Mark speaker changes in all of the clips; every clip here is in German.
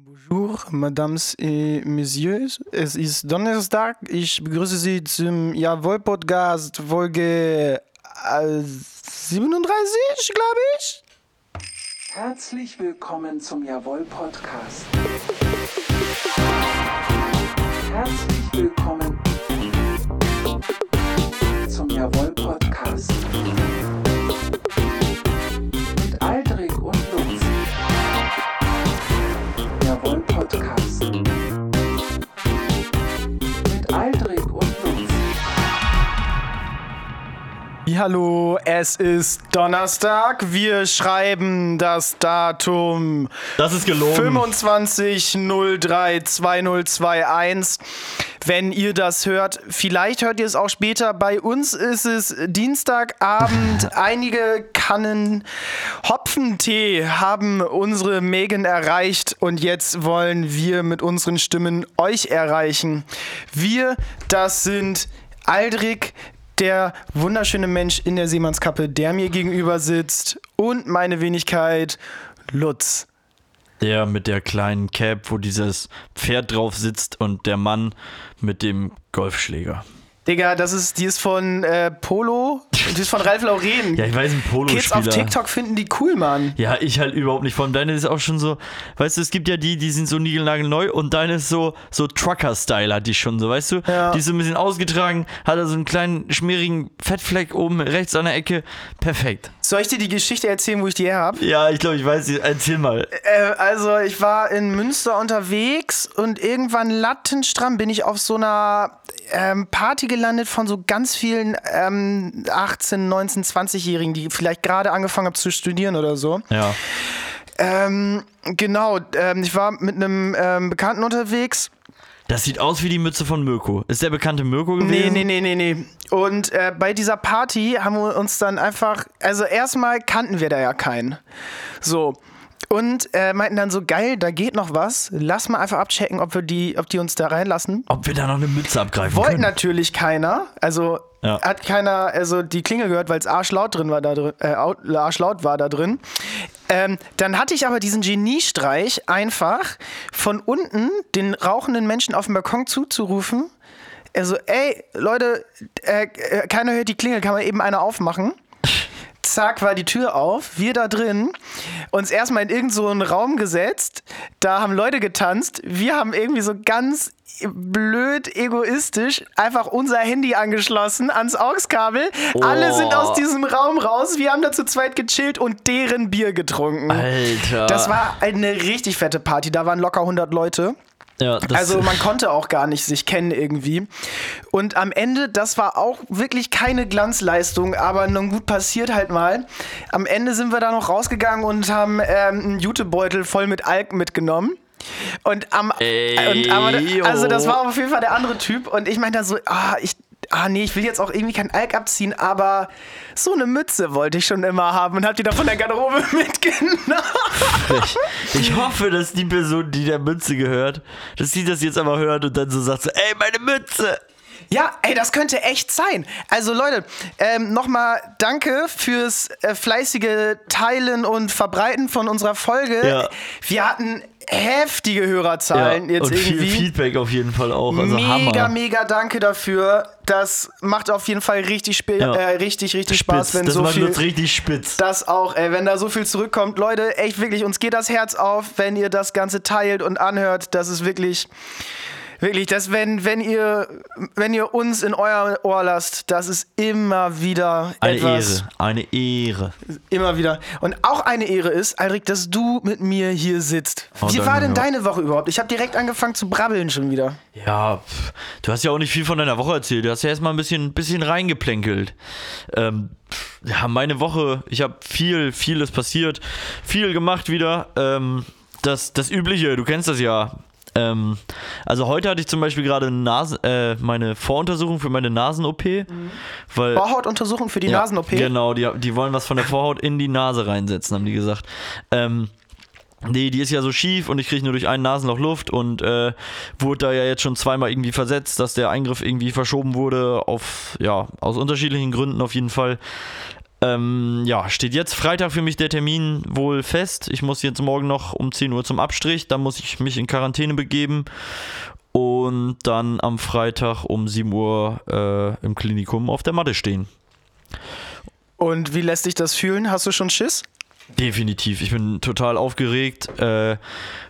Speaker 1: Bonjour, Mesdames et Messieurs. Es ist Donnerstag. Ich begrüße Sie zum Jawohl-Podcast Folge äh, 37, glaube ich.
Speaker 2: Herzlich willkommen zum Jawohl Podcast. Herzlich willkommen zum Jawohl
Speaker 1: Hallo, es ist Donnerstag. Wir schreiben das Datum
Speaker 3: Das ist gelogen.
Speaker 1: 25.03.2021. Wenn ihr das hört, vielleicht hört ihr es auch später. Bei uns ist es Dienstagabend. Einige Kannen Hopfentee haben unsere Megan erreicht und jetzt wollen wir mit unseren Stimmen euch erreichen. Wir, das sind Aldrich, der wunderschöne Mensch in der Seemannskappe, der mir gegenüber sitzt und meine Wenigkeit Lutz.
Speaker 3: Der mit der kleinen Cap, wo dieses Pferd drauf sitzt und der Mann mit dem Golfschläger.
Speaker 1: Digga, das ist, die ist von äh, Polo, die ist von Ralf Lauren.
Speaker 3: Ja, ich weiß, ein
Speaker 1: Kids auf. TikTok finden die cool, Mann.
Speaker 3: Ja, ich halt überhaupt nicht. Vor allem deine ist auch schon so, weißt du, es gibt ja die, die sind so niegelnagelneu und deine ist so, so Trucker-Style hat die schon so, weißt du?
Speaker 1: Ja.
Speaker 3: Die ist so ein bisschen ausgetragen, hat da so einen kleinen schmierigen Fettfleck oben rechts an der Ecke. Perfekt.
Speaker 1: Soll ich dir die Geschichte erzählen, wo ich die her habe?
Speaker 3: Ja, ich glaube, ich weiß, sie- erzähl mal.
Speaker 1: Äh, also, ich war in Münster unterwegs und irgendwann lattenstramm bin ich auf so einer ähm, Party gelandet von so ganz vielen ähm, 18, 19, 20-Jährigen, die vielleicht gerade angefangen haben zu studieren oder so.
Speaker 3: Ja.
Speaker 1: Ähm, genau, ähm, ich war mit einem ähm, Bekannten unterwegs.
Speaker 3: Das sieht aus wie die Mütze von Mirko. Ist der bekannte Mirko
Speaker 1: Nee,
Speaker 3: gewesen?
Speaker 1: nee, nee, nee, nee. Und äh, bei dieser Party haben wir uns dann einfach, also erstmal kannten wir da ja keinen. So. Und äh, meinten dann so, geil, da geht noch was. Lass mal einfach abchecken, ob wir die, ob die uns da reinlassen.
Speaker 3: Ob wir da noch eine Mütze abgreifen
Speaker 1: Wollte
Speaker 3: können.
Speaker 1: natürlich keiner. Also
Speaker 3: Ja.
Speaker 1: hat keiner, also die Klingel gehört, weil es arschlaut drin war da drin, äh, au- arschlaut war da drin. Ähm, dann hatte ich aber diesen Geniestreich einfach von unten den rauchenden Menschen auf dem Balkon zuzurufen. Also, ey, Leute, äh, äh, keiner hört die Klingel, kann man eben eine aufmachen. Zack, war die Tür auf, wir da drin, uns erstmal in irgendeinen so einen Raum gesetzt, da haben Leute getanzt, wir haben irgendwie so ganz blöd egoistisch einfach unser Handy angeschlossen ans AUX-Kabel. Alle sind aus diesem Raum raus, wir haben da zu zweit gechillt und deren Bier getrunken.
Speaker 3: Alter.
Speaker 1: Das war eine richtig fette Party, da waren locker 100 Leute.
Speaker 3: Ja,
Speaker 1: Also man konnte auch gar nicht sich kennen irgendwie. Und am Ende, das war auch wirklich keine Glanzleistung, aber nun gut passiert halt mal. Am Ende sind wir da noch rausgegangen und haben ähm, einen Jutebeutel voll mit Alk mitgenommen. Und am
Speaker 3: Ey,
Speaker 1: und, aber, also das war auf jeden Fall der andere Typ und ich meinte da so, ah, ich ah nee, ich will jetzt auch irgendwie kein Alk abziehen, aber so eine Mütze wollte ich schon immer haben und hab die da von der Garderobe mitgenommen.
Speaker 3: Ich, ich hoffe, dass die Person, die der Mütze gehört, dass sie das jetzt aber hört und dann so sagt so, ey, meine Mütze!
Speaker 1: Ja, ey, das könnte echt sein. Also Leute, ähm, nochmal danke fürs äh, fleißige Teilen und Verbreiten von unserer Folge.
Speaker 3: Ja.
Speaker 1: Wir hatten heftige Hörerzahlen jetzt
Speaker 3: und viel
Speaker 1: irgendwie.
Speaker 3: Feedback auf jeden Fall auch. Also
Speaker 1: mega,
Speaker 3: Hammer.
Speaker 1: mega danke dafür. Das macht auf jeden Fall richtig,
Speaker 3: Ja.
Speaker 1: äh, richtig, richtig Spaß,
Speaker 3: Spitz.
Speaker 1: wenn
Speaker 3: das
Speaker 1: so
Speaker 3: macht
Speaker 1: viel.
Speaker 3: uns richtig spitz.
Speaker 1: Das auch, ey, wenn da so viel zurückkommt. Leute, echt wirklich, uns geht das Herz auf, wenn ihr das Ganze teilt und anhört. Das ist wirklich, wirklich, das, wenn, wenn ihr, wenn ihr uns in euer Ohr lasst, das ist immer wieder
Speaker 3: Eine
Speaker 1: etwas.
Speaker 3: Ehre, eine Ehre.
Speaker 1: Immer wieder. Und auch eine Ehre ist, Alrik, dass du mit mir hier sitzt.
Speaker 3: Oh,
Speaker 1: Wie war denn deine Woche überhaupt? Ich habe direkt angefangen zu brabbeln schon wieder.
Speaker 3: Ja, pff, du hast ja auch nicht viel von deiner Woche erzählt. Du hast ja erstmal ein bisschen, bisschen reingeplänkelt. Ähm, ja, meine Woche, ich habe viel, vieles passiert, viel gemacht wieder. Ähm, das, das Übliche, du kennst das ja. Ähm, also heute hatte ich zum Beispiel gerade Nasen, äh, meine Voruntersuchung für meine Nasen-OP. Weil,
Speaker 1: Vorhautuntersuchung für die
Speaker 3: ja,
Speaker 1: Nasen-OP.
Speaker 3: Genau, die, die wollen was von der Vorhaut in die Nase reinsetzen, haben die gesagt. Ähm, Nee, die ist ja so schief und ich kriege nur durch ein Nasenloch Luft und äh, wurde da ja jetzt schon zweimal irgendwie versetzt, dass der Eingriff irgendwie verschoben wurde, auf, ja, aus unterschiedlichen Gründen auf jeden Fall. Ähm, ja, steht jetzt Freitag für mich der Termin wohl fest. Ich muss jetzt morgen noch um 10 Uhr zum Abstrich. Dann muss ich mich in Quarantäne begeben. Und dann am Freitag um 7 Uhr äh, im Klinikum auf der Matte stehen.
Speaker 1: Und wie lässt dich das fühlen? Hast du schon Schiss?
Speaker 3: Definitiv. Ich bin total aufgeregt. Äh,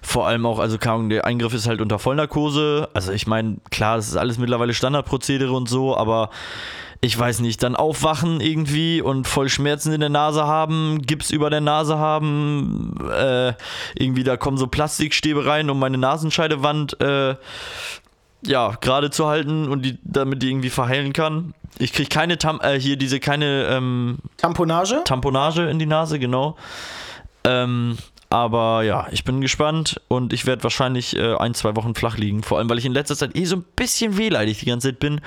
Speaker 3: vor allem auch, also Ahnung, der Eingriff ist halt unter Vollnarkose. Also ich meine, klar, das ist alles mittlerweile Standardprozedere und so, aber ich weiß nicht, dann aufwachen irgendwie und voll Schmerzen in der Nase haben, Gips über der Nase haben, äh, irgendwie da kommen so Plastikstäbe rein, um meine Nasenscheidewand äh, ja, gerade zu halten und die, damit die irgendwie verheilen kann. Ich kriege keine Tam äh, hier diese keine ähm,
Speaker 1: Tamponage?
Speaker 3: Tamponage in die Nase, genau. Ähm, aber ja, ich bin gespannt und ich werde wahrscheinlich äh, ein, zwei Wochen flach liegen. Vor allem, weil ich in letzter Zeit eh so ein bisschen wehleidig die ganze Zeit bin.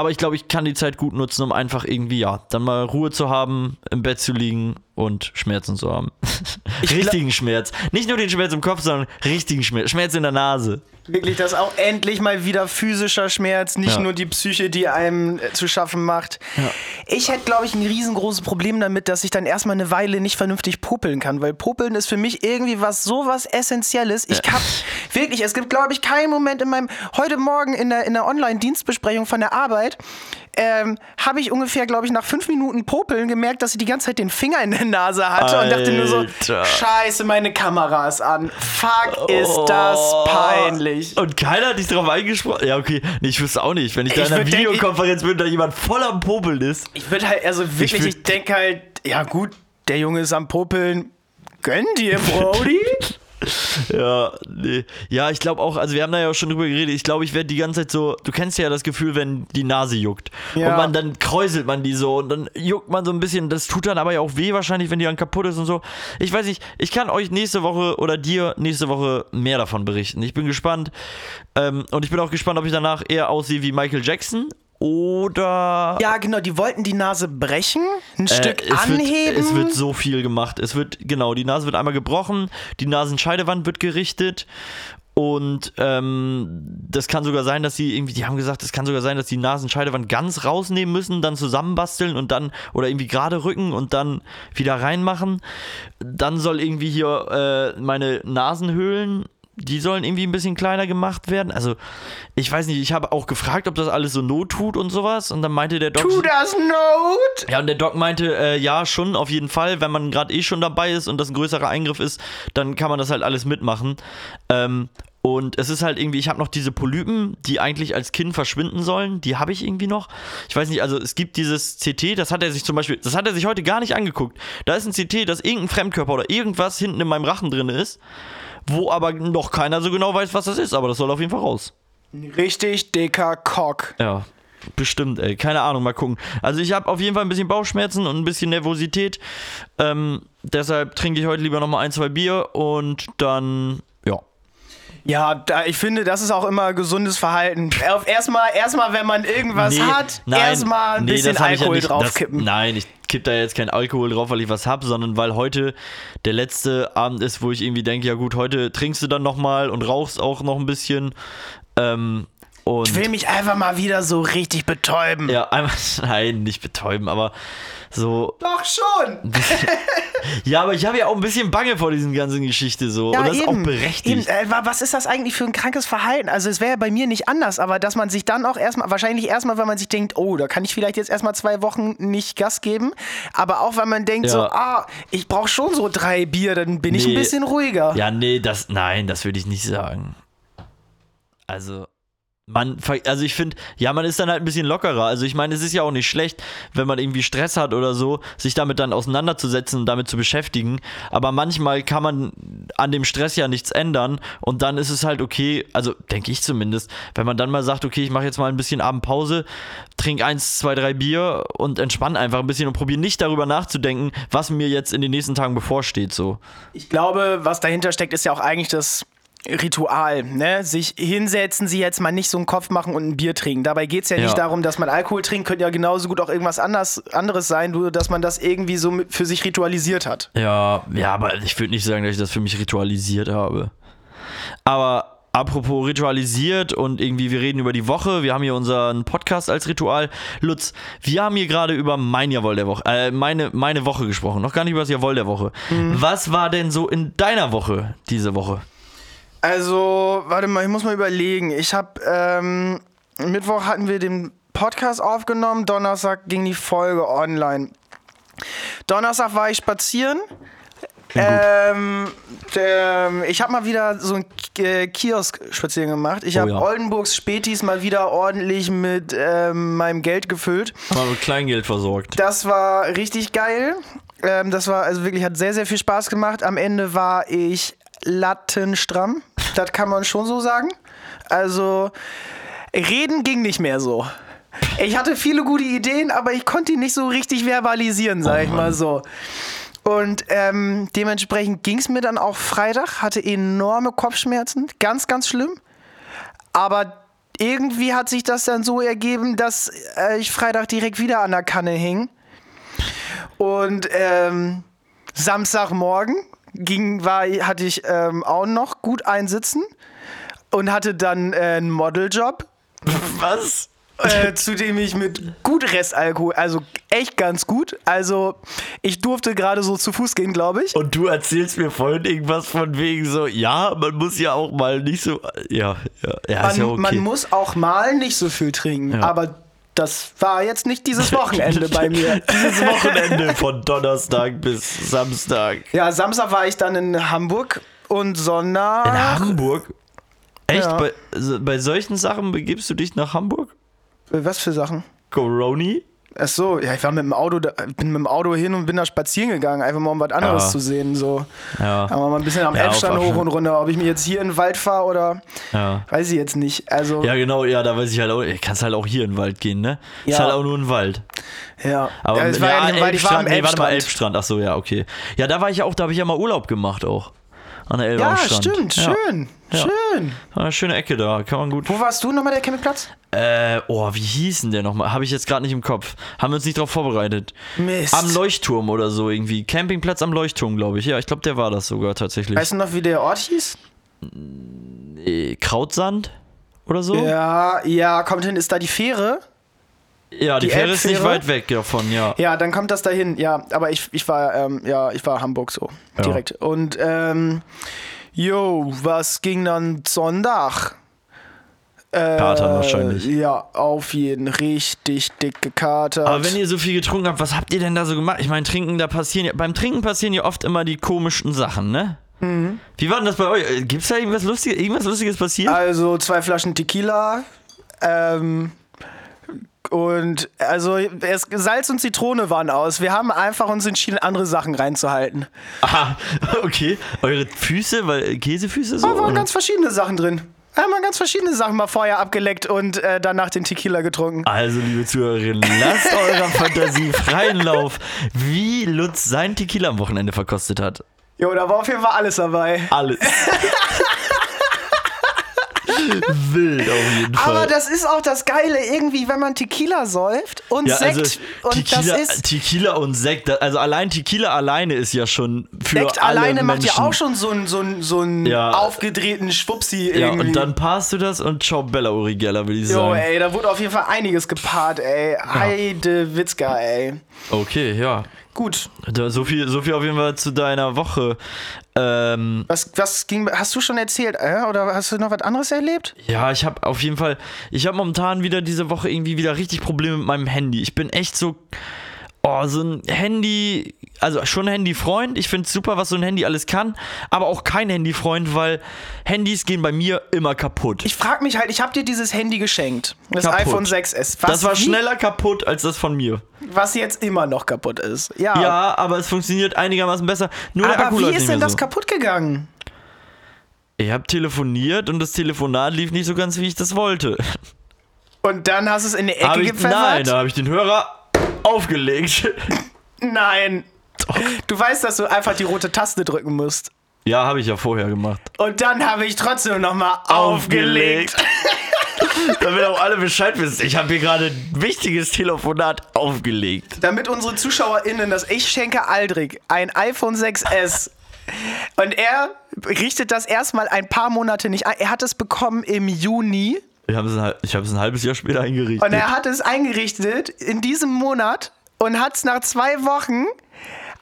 Speaker 3: Aber ich glaube, ich kann die Zeit gut nutzen, um einfach irgendwie, ja, dann mal Ruhe zu haben, im Bett zu liegen und Schmerzen zu haben. richtigen Schmerz. Nicht nur den Schmerz im Kopf, sondern richtigen Schmerz. Schmerz in der Nase.
Speaker 1: Wirklich, das auch endlich mal wieder physischer Schmerz, nicht
Speaker 3: Ja.
Speaker 1: nur die Psyche, die einem äh, zu schaffen macht. Ich hätte, glaube ich, ein riesengroßes Problem damit, dass ich dann erstmal eine Weile nicht vernünftig popeln kann, weil popeln ist für mich irgendwie was so was Essentielles. Ich hab wirklich, es gibt, glaube ich, keinen Moment in meinem, heute Morgen in der, in der Online-Dienstbesprechung von der Arbeit, ähm, habe ich ungefähr, glaube ich, nach fünf Minuten Popeln gemerkt, dass ich die ganze Zeit den Finger in der Nase hatte und dachte nur so,
Speaker 3: Alter.
Speaker 1: scheiße, meine Kamera ist an. Fuck, ist das
Speaker 3: Oh.
Speaker 1: peinlich.
Speaker 3: Und keiner hat dich darauf eingesprochen. Ja, okay. Nee, ich wüsste auch nicht. Wenn ich da
Speaker 1: Ich
Speaker 3: in einer Videokonferenz bin, da jemand voll am Popeln ist.
Speaker 1: Ich würde halt, also wirklich, ich,
Speaker 3: würd-
Speaker 1: denke halt, ja gut, der Junge ist am Popeln. Gönn dir, Brody.
Speaker 3: Ja, nee. Ja, ich glaube auch, also wir haben da ja auch schon drüber geredet, ich glaube, ich werde die ganze Zeit so, du kennst ja das Gefühl, wenn die Nase juckt.
Speaker 1: Ja.
Speaker 3: Und man dann kräuselt man die so und dann juckt man so ein bisschen, das tut dann aber ja auch weh wahrscheinlich, wenn die dann kaputt ist und so. Ich weiß nicht, ich kann euch nächste Woche oder dir nächste Woche mehr davon berichten. Ich bin gespannt. Ähm, und ich bin auch gespannt, ob ich danach eher aussehe wie Michael Jackson oder
Speaker 1: ja, genau, die wollten die Nase brechen, ein
Speaker 3: Äh,
Speaker 1: Stück
Speaker 3: es
Speaker 1: anheben.
Speaker 3: Wird, es wird so viel gemacht. Es wird, genau, die Nase wird einmal gebrochen, die Nasenscheidewand wird gerichtet. Und ähm, das kann sogar sein, dass sie irgendwie, die haben gesagt, es kann sogar sein, dass die Nasenscheidewand ganz rausnehmen müssen, dann zusammenbasteln und dann, oder irgendwie gerade rücken und dann wieder reinmachen. Dann soll irgendwie hier äh, meine Nasenhöhlen, die sollen irgendwie ein bisschen kleiner gemacht werden. Also, ich weiß nicht, ich habe auch gefragt, ob das alles so Not tut und sowas. Und dann meinte der Doktor.
Speaker 1: Tu das Not!
Speaker 3: Ja, und der Doc meinte, äh, ja, schon, auf jeden Fall. Wenn man gerade eh schon dabei ist und das ein größerer Eingriff ist, dann kann man das halt alles mitmachen. Ähm, und es ist halt irgendwie, ich habe noch diese Polypen, die eigentlich als Kind verschwinden sollen. Die habe ich irgendwie noch. Ich weiß nicht, also es gibt dieses CT, das hat er sich zum Beispiel, das hat er sich heute gar nicht angeguckt. Da ist ein CT, dass irgendein Fremdkörper oder irgendwas hinten in meinem Rachen drin ist, wo aber noch keiner so genau weiß, was das ist. Aber das soll auf jeden Fall raus.
Speaker 1: Richtig dicker Cock.
Speaker 3: Ja, bestimmt, ey. Keine Ahnung, mal gucken. Also ich habe auf jeden Fall ein bisschen Bauchschmerzen und ein bisschen Nervosität. Ähm, deshalb trinke ich heute lieber nochmal ein, zwei Bier und dann, ja.
Speaker 1: Ja, da, ich finde, das ist auch immer gesundes Verhalten. Erstmal, erstmal, wenn man irgendwas hat, erstmal ein bisschen
Speaker 3: das hab ich ja
Speaker 1: Alkohol
Speaker 3: nicht-
Speaker 1: draufkippen.
Speaker 3: Das, nein, ich kipp da jetzt kein Alkohol drauf, weil ich was hab, sondern weil heute der letzte Abend ist, wo ich irgendwie denke, ja gut, heute trinkst du dann nochmal und rauchst auch noch ein bisschen. Ähm, und
Speaker 1: Ich will mich einfach mal wieder so richtig betäuben.
Speaker 3: ja, einmal, nein, nicht betäuben, aber so
Speaker 1: Doch schon.
Speaker 3: Ja, aber ich habe ja auch ein bisschen Bange vor diesen ganzen Geschichte so. und das ist auch berechtigt.
Speaker 1: Eben, äh, wa- was ist das eigentlich für ein krankes Verhalten? Also es wäre ja bei mir nicht anders, aber dass man sich dann auch erstmal, wahrscheinlich erstmal, wenn man sich denkt, oh, da kann ich vielleicht jetzt erstmal zwei Wochen nicht Gas geben, aber auch, wenn man denkt
Speaker 3: Ja.
Speaker 1: so, ah, ich brauche schon so drei Bier, dann bin ich ein
Speaker 3: Nee.
Speaker 1: bisschen ruhiger.
Speaker 3: Ja, nee, das, nein, das würde ich nicht sagen. Also, man, also ich finde, ja, man ist dann halt ein bisschen lockerer. Also ich meine, es ist ja auch nicht schlecht, wenn man irgendwie Stress hat oder so, sich damit dann auseinanderzusetzen und damit zu beschäftigen. Aber manchmal kann man an dem Stress ja nichts ändern und dann ist es halt okay, also denke ich zumindest, wenn man dann mal sagt, okay, ich mache jetzt mal ein bisschen Abendpause, trink eins, zwei, drei Bier und entspann einfach ein bisschen und probiere nicht darüber nachzudenken, was mir jetzt in den nächsten Tagen bevorsteht, so.
Speaker 1: Ich glaube, was dahinter steckt, ist ja auch eigentlich das Ritual, ne? Sich hinsetzen, sie jetzt mal nicht so einen Kopf machen und ein Bier trinken. Dabei geht es ja,
Speaker 3: Ja.
Speaker 1: nicht darum, dass man Alkohol trinkt, könnte ja genauso gut auch irgendwas anders, anderes sein, nur dass man das irgendwie so für sich ritualisiert hat.
Speaker 3: Ja, ja, aber ich würde nicht sagen, dass ich das für mich ritualisiert habe. Aber apropos ritualisiert und irgendwie, wir reden über die Woche. Wir haben hier unseren Podcast als Ritual. Lutz, wir haben hier gerade über mein Jawohl der Woche, äh, meine, meine Woche gesprochen. Noch gar nicht über das Jawohl der Woche. Was war denn so in deiner Woche diese Woche?
Speaker 1: Also, warte mal, ich muss mal überlegen. Ich habe, ähm, Mittwoch hatten wir den Podcast aufgenommen, Donnerstag ging die Folge online. Donnerstag war ich spazieren. Ähm, der, ich habe mal wieder so einen K- äh, Kiosk spazieren gemacht. Ich
Speaker 3: Oh
Speaker 1: habe
Speaker 3: ja.
Speaker 1: Oldenburgs Spätis mal wieder ordentlich mit ähm, meinem Geld gefüllt.
Speaker 3: Mal mit Kleingeld versorgt.
Speaker 1: Das war richtig geil. Ähm, das war also wirklich, hat sehr, sehr viel Spaß gemacht. Am Ende war ich lattenstramm. Das kann man schon so sagen. Also, reden ging nicht mehr so. Ich hatte viele gute Ideen, aber ich konnte die nicht so richtig verbalisieren, sag ich mal so. Und ähm, dementsprechend ging es mir dann auch Freitag, hatte enorme Kopfschmerzen, ganz, ganz schlimm. Aber irgendwie hat sich das dann so ergeben, dass äh, ich Freitag direkt wieder an der Kanne hing. Und ähm, Samstagmorgen ging, war, hatte ich ähm, auch noch gut einsitzen und hatte dann äh, einen Modeljob,
Speaker 3: Was?
Speaker 1: äh, zu dem ich mit gut Restalkohol, also echt ganz gut. Also ich durfte gerade so zu Fuß gehen, glaube ich.
Speaker 3: Und du erzählst mir vorhin irgendwas von wegen so, ja, man muss ja auch mal nicht so. Ja, ja, ja
Speaker 1: Man,
Speaker 3: ja okay.
Speaker 1: man muss auch mal nicht so viel trinken, aber das war jetzt nicht dieses Wochenende bei mir.
Speaker 3: Dieses Wochenende von Donnerstag bis Samstag.
Speaker 1: Ja, Samstag war ich dann in Hamburg und Sonntag.
Speaker 3: In Hamburg? Echt?
Speaker 1: Ja.
Speaker 3: Bei, so- bei solchen Sachen begibst du dich nach Hamburg?
Speaker 1: Äh, Was für Sachen?
Speaker 3: Coroni?
Speaker 1: Ach so, ja, ich war mit dem Auto, da, bin mit dem Auto hin und bin da spazieren gegangen, einfach mal um was anderes
Speaker 3: Ja.
Speaker 1: zu sehen. So.
Speaker 3: Ja.
Speaker 1: Aber mal ein bisschen am
Speaker 3: Ja,
Speaker 1: Elbstrand
Speaker 3: auf-
Speaker 1: hoch und runter. Ob ich mir jetzt hier in den Wald fahre oder
Speaker 3: Ja.
Speaker 1: weiß ich jetzt nicht. Also,
Speaker 3: Ja, genau, ja, da weiß ich halt auch, kannst halt auch hier in den Wald gehen, ne? Ist
Speaker 1: Ja.
Speaker 3: halt auch nur ein Wald.
Speaker 1: ja.
Speaker 3: Aber
Speaker 1: ja, es war ja im Wald, ich war am
Speaker 3: Elbstrand, nee, warte mal,
Speaker 1: Elbstrand.
Speaker 3: Elbstrand, ach so, ja, okay. Ja, da war ich ja auch, da habe ich ja mal Urlaub gemacht auch. An der Elbe
Speaker 1: Ja,
Speaker 3: am Strand.
Speaker 1: stimmt,
Speaker 3: Ja.
Speaker 1: schön,
Speaker 3: Ja.
Speaker 1: schön.
Speaker 3: Ah, schöne Ecke da, kann man gut.
Speaker 1: Wo warst du nochmal, der Campingplatz?
Speaker 3: Äh, oh, wie hieß denn der nochmal? Habe ich jetzt gerade nicht im Kopf. Haben wir uns nicht drauf vorbereitet.
Speaker 1: Mist.
Speaker 3: Am Leuchtturm oder so irgendwie. Campingplatz am Leuchtturm, glaube ich. Ja, ich glaube, der war das sogar tatsächlich.
Speaker 1: Weißt du noch, wie der Ort hieß?
Speaker 3: äh, Krautsand oder so?
Speaker 1: Ja, ja, kommt hin, ist da die Fähre?
Speaker 3: Ja, die,
Speaker 1: Die
Speaker 3: Fähre ist nicht weit weg davon, ja.
Speaker 1: Ja, dann kommt das dahin. Ja, aber ich, ich war, ähm, ja, ich war Hamburg so.
Speaker 3: Ja.
Speaker 1: Direkt. Und, ähm, jo, was ging dann Sonntag? Äh,
Speaker 3: Katern wahrscheinlich.
Speaker 1: Ja, auf jeden. Richtig dick gekatert.
Speaker 3: Aber wenn ihr so viel getrunken habt, was habt ihr denn da so gemacht? Ich meine, trinken, da passieren ja, beim Trinken passieren ja oft immer die komischsten Sachen, ne?
Speaker 1: Mhm.
Speaker 3: Wie war denn das bei euch? Äh, Gibt's da irgendwas Lustiges, irgendwas Lustiges passiert?
Speaker 1: Also zwei Flaschen Tequila. Ähm, und also es, Salz und Zitrone waren aus. Wir haben einfach uns entschieden, andere Sachen reinzuhalten.
Speaker 3: Aha, okay. Eure Füße, weil Käsefüße so?
Speaker 1: Da waren
Speaker 3: oder?
Speaker 1: ganz verschiedene Sachen drin. Haben wir ganz verschiedene Sachen mal vorher abgeleckt und äh, danach den Tequila getrunken.
Speaker 3: Also, liebe Zuhörerinnen, lasst eurer Fantasie freien Lauf, wie Lutz sein Tequila am Wochenende verkostet hat.
Speaker 1: Jo, da war auf jeden Fall alles dabei.
Speaker 3: Alles. Wild auf jeden Fall.
Speaker 1: Aber das ist auch das Geile, irgendwie, wenn man Tequila säuft und
Speaker 3: ja,
Speaker 1: Sekt.
Speaker 3: also
Speaker 1: und
Speaker 3: Tequila,
Speaker 1: das ist.
Speaker 3: Tequila und Sekt, also allein Tequila alleine ist ja schon für
Speaker 1: Sekt
Speaker 3: alle
Speaker 1: alleine macht
Speaker 3: Menschen.
Speaker 1: ja auch schon so einen so einen- so einen
Speaker 3: Ja.
Speaker 1: aufgedrehten Schwupsi
Speaker 3: Ja,
Speaker 1: irgendwie.
Speaker 3: und dann passt du das und ciao Bella Urigella, würde ich
Speaker 1: Jo,
Speaker 3: sagen.
Speaker 1: ey, da wurde auf jeden Fall einiges gepaart, ey. Heide Witzka, ey.
Speaker 3: Okay, ja.
Speaker 1: Gut.
Speaker 3: So, viel, so viel auf jeden Fall zu deiner Woche. Ähm,
Speaker 1: Was, was ging, hast du schon erzählt, äh? Oder hast du noch was anderes erlebt?
Speaker 3: ja, ich habe auf jeden Fall, ich habe momentan wieder diese Woche irgendwie wieder richtig Probleme mit meinem Handy. Ich bin echt so, oh, so ein Handy, also schon Handyfreund. Ich finde super, was so ein Handy alles kann, aber auch kein Handyfreund, weil Handys gehen bei mir immer kaputt.
Speaker 1: Ich frag mich halt, ich hab dir dieses Handy geschenkt. Das
Speaker 3: Kaputt.
Speaker 1: iPhone 6S. Was,
Speaker 3: das war schneller kaputt als das von mir.
Speaker 1: Was jetzt immer noch kaputt ist. Ja.
Speaker 3: Ja, aber es funktioniert einigermaßen besser. Nur der
Speaker 1: Aber
Speaker 3: Akku
Speaker 1: wie
Speaker 3: läuft
Speaker 1: ist denn das
Speaker 3: so.
Speaker 1: kaputt gegangen?
Speaker 3: Ich habe telefoniert und das Telefonat lief nicht so ganz, wie ich das wollte.
Speaker 1: Und dann hast du es in die Ecke gepfeffert?
Speaker 3: nein, da habe ich den Hörer aufgelegt.
Speaker 1: Nein. Du weißt, dass du einfach die rote Taste drücken musst.
Speaker 3: Ja, habe ich ja vorher gemacht.
Speaker 1: Und dann habe ich trotzdem nochmal aufgelegt.
Speaker 3: Damit auch alle Bescheid wissen. Ich habe hier gerade ein wichtiges Telefonat aufgelegt.
Speaker 1: Damit unsere ZuschauerInnen das Ich schenke Aldrich ein iPhone 6S Und er richtet das erstmal ein paar Monate nicht ein. Er hat es bekommen im Juni
Speaker 3: Ich habe es, ein, ich ein halbes Jahr später eingerichtet.
Speaker 1: und er hat es eingerichtet in diesem Monat und hat es nach zwei Wochen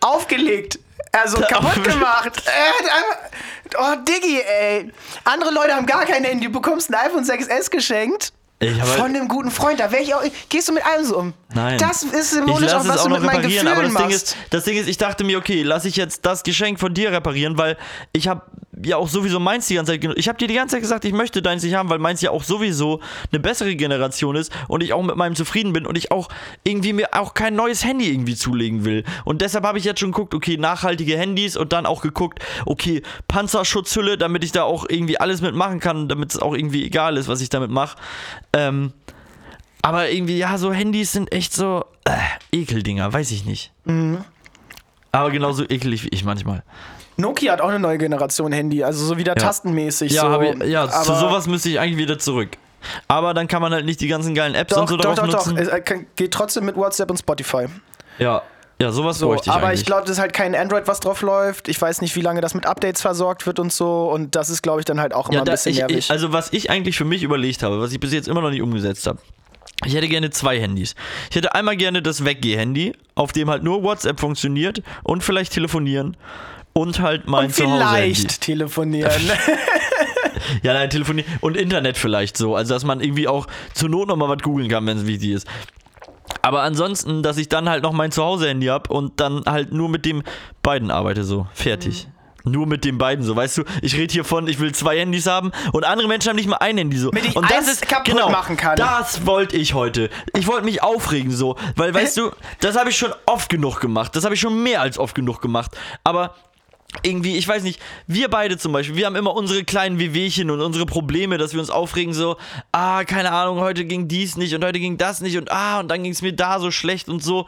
Speaker 1: aufgelegt. Also kaputt gemacht. Er hat einfach, oh Diggi, ey. Andere Leute haben gar kein Handy. Du bekommst ein iPhone 6S geschenkt.
Speaker 3: Habe-
Speaker 1: von einem guten Freund. Da wäre ich auch. Gehst du mit allem so um?
Speaker 3: Nein.
Speaker 1: Das ist symbolisch auch, was
Speaker 3: auch
Speaker 1: du
Speaker 3: noch
Speaker 1: mit meinen Gefühlen
Speaker 3: aber das Ding,
Speaker 1: machst.
Speaker 3: ist, das Ding ist, ich dachte mir, okay, lasse ich jetzt das Geschenk von dir reparieren, weil ich habe ja auch sowieso meins die ganze Zeit genutzt. Ich habe dir die ganze Zeit gesagt, ich möchte deins nicht haben, weil meins ja auch sowieso eine bessere Generation ist und ich auch mit meinem zufrieden bin und ich auch irgendwie mir auch kein neues Handy irgendwie zulegen will. Und deshalb habe ich jetzt schon geguckt, okay, nachhaltige Handys und dann auch geguckt, okay, Panzerschutzhülle, damit ich da auch irgendwie alles mitmachen kann, damit es auch irgendwie egal ist, was ich damit mache. Ähm, aber irgendwie, ja, so Handys sind echt so äh, Ekeldinger, weiß ich nicht.
Speaker 1: Mhm.
Speaker 3: Aber genauso ekelig wie ich manchmal.
Speaker 1: Nokia hat auch eine neue Generation Handy, also so wieder tastenmäßig.
Speaker 3: Ja,
Speaker 1: so.
Speaker 3: ich, ja zu sowas müsste ich eigentlich wieder zurück. Aber dann kann man halt nicht die ganzen geilen Apps
Speaker 1: Doch,
Speaker 3: und so
Speaker 1: doch,
Speaker 3: drauf
Speaker 1: doch, doch.
Speaker 3: nutzen.
Speaker 1: Es äh, geht trotzdem mit WhatsApp und Spotify.
Speaker 3: Ja, ja, sowas
Speaker 1: So,
Speaker 3: bräuchte ich
Speaker 1: aber
Speaker 3: eigentlich.
Speaker 1: ich glaube, das ist halt kein Android, was drauf läuft. Ich weiß nicht, wie lange das mit Updates versorgt wird und so. Und das ist, glaube ich, dann halt auch immer
Speaker 3: ja,
Speaker 1: ein bisschen
Speaker 3: ich,
Speaker 1: nervig.
Speaker 3: ich, also was ich eigentlich für mich überlegt habe, was ich bis jetzt immer noch nicht umgesetzt habe. Ich hätte gerne zwei Handys. Ich hätte einmal gerne das Weggeh-Handy, auf dem halt nur WhatsApp funktioniert und vielleicht telefonieren und halt mein
Speaker 1: und
Speaker 3: Zuhause-Handy.
Speaker 1: vielleicht telefonieren.
Speaker 3: Ja, nein, telefonieren und Internet vielleicht so. Also, dass man irgendwie auch zur Not nochmal was googeln kann, wenn es wichtig ist. Aber ansonsten, dass ich dann halt noch mein Zuhause-Handy habe und dann halt nur mit dem beiden arbeite, so. Fertig.
Speaker 1: Mhm.
Speaker 3: Nur mit den beiden so, weißt du? Ich rede hier von, ich will zwei Handys haben und andere Menschen haben nicht mal ein Handy so.
Speaker 1: Mit dem
Speaker 3: und
Speaker 1: eins kaputt
Speaker 3: genau,
Speaker 1: machen kann.
Speaker 3: Das wollte ich heute. Ich wollte mich aufregen so, weil weißt du, das habe ich schon oft genug gemacht. Das habe ich schon mehr als oft genug gemacht. Aber irgendwie, ich weiß nicht, wir beide zum Beispiel, wir haben immer unsere kleinen Wehwehchen und unsere Probleme, dass wir uns aufregen, so, ah, keine Ahnung, heute ging dies nicht und heute ging das nicht und ah, und dann ging es mir da so schlecht und so.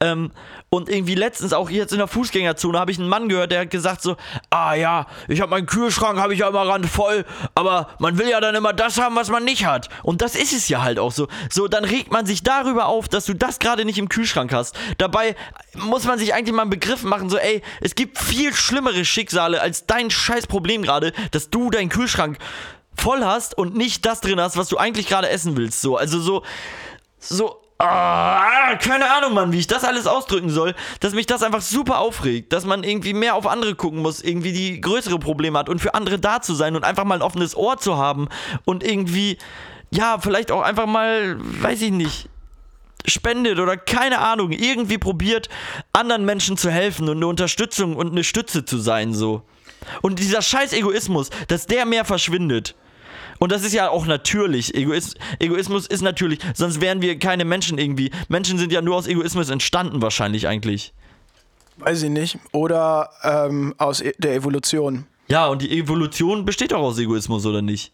Speaker 3: Ähm, und irgendwie letztens auch jetzt in der Fußgängerzone habe ich einen Mann gehört, der hat gesagt so, ah ja, ich habe meinen Kühlschrank, habe ich ja immer randvoll, aber man will ja dann immer das haben, was man nicht hat. Und das ist es ja halt auch so. So, dann regt man sich darüber auf, dass du das gerade nicht im Kühlschrank hast. Dabei muss man sich eigentlich mal einen Begriff machen, so, ey, es gibt viel schlimmere Schicksale als dein scheiß Problem gerade, dass du deinen Kühlschrank voll hast und nicht das drin hast, was du eigentlich gerade essen willst. So, also so, so, ah, keine Ahnung, Mann, wie ich das alles ausdrücken soll, dass mich das einfach super aufregt, dass man irgendwie mehr auf andere gucken muss, irgendwie die größere Probleme hat und für andere da zu sein und einfach mal ein offenes Ohr zu haben und irgendwie, ja, vielleicht auch einfach mal, weiß ich nicht, spendet oder keine Ahnung, irgendwie probiert, anderen Menschen zu helfen und eine Unterstützung und eine Stütze zu sein, so. Und dieser scheiß Egoismus, dass der mehr verschwindet. Und das ist ja auch natürlich. Egois Egoismus ist natürlich, sonst wären wir keine Menschen irgendwie. Menschen sind ja nur aus Egoismus entstanden, wahrscheinlich eigentlich.
Speaker 1: Weiß ich nicht. Oder ähm, aus e der Evolution.
Speaker 3: Ja, und die Evolution besteht auch aus Egoismus, oder nicht?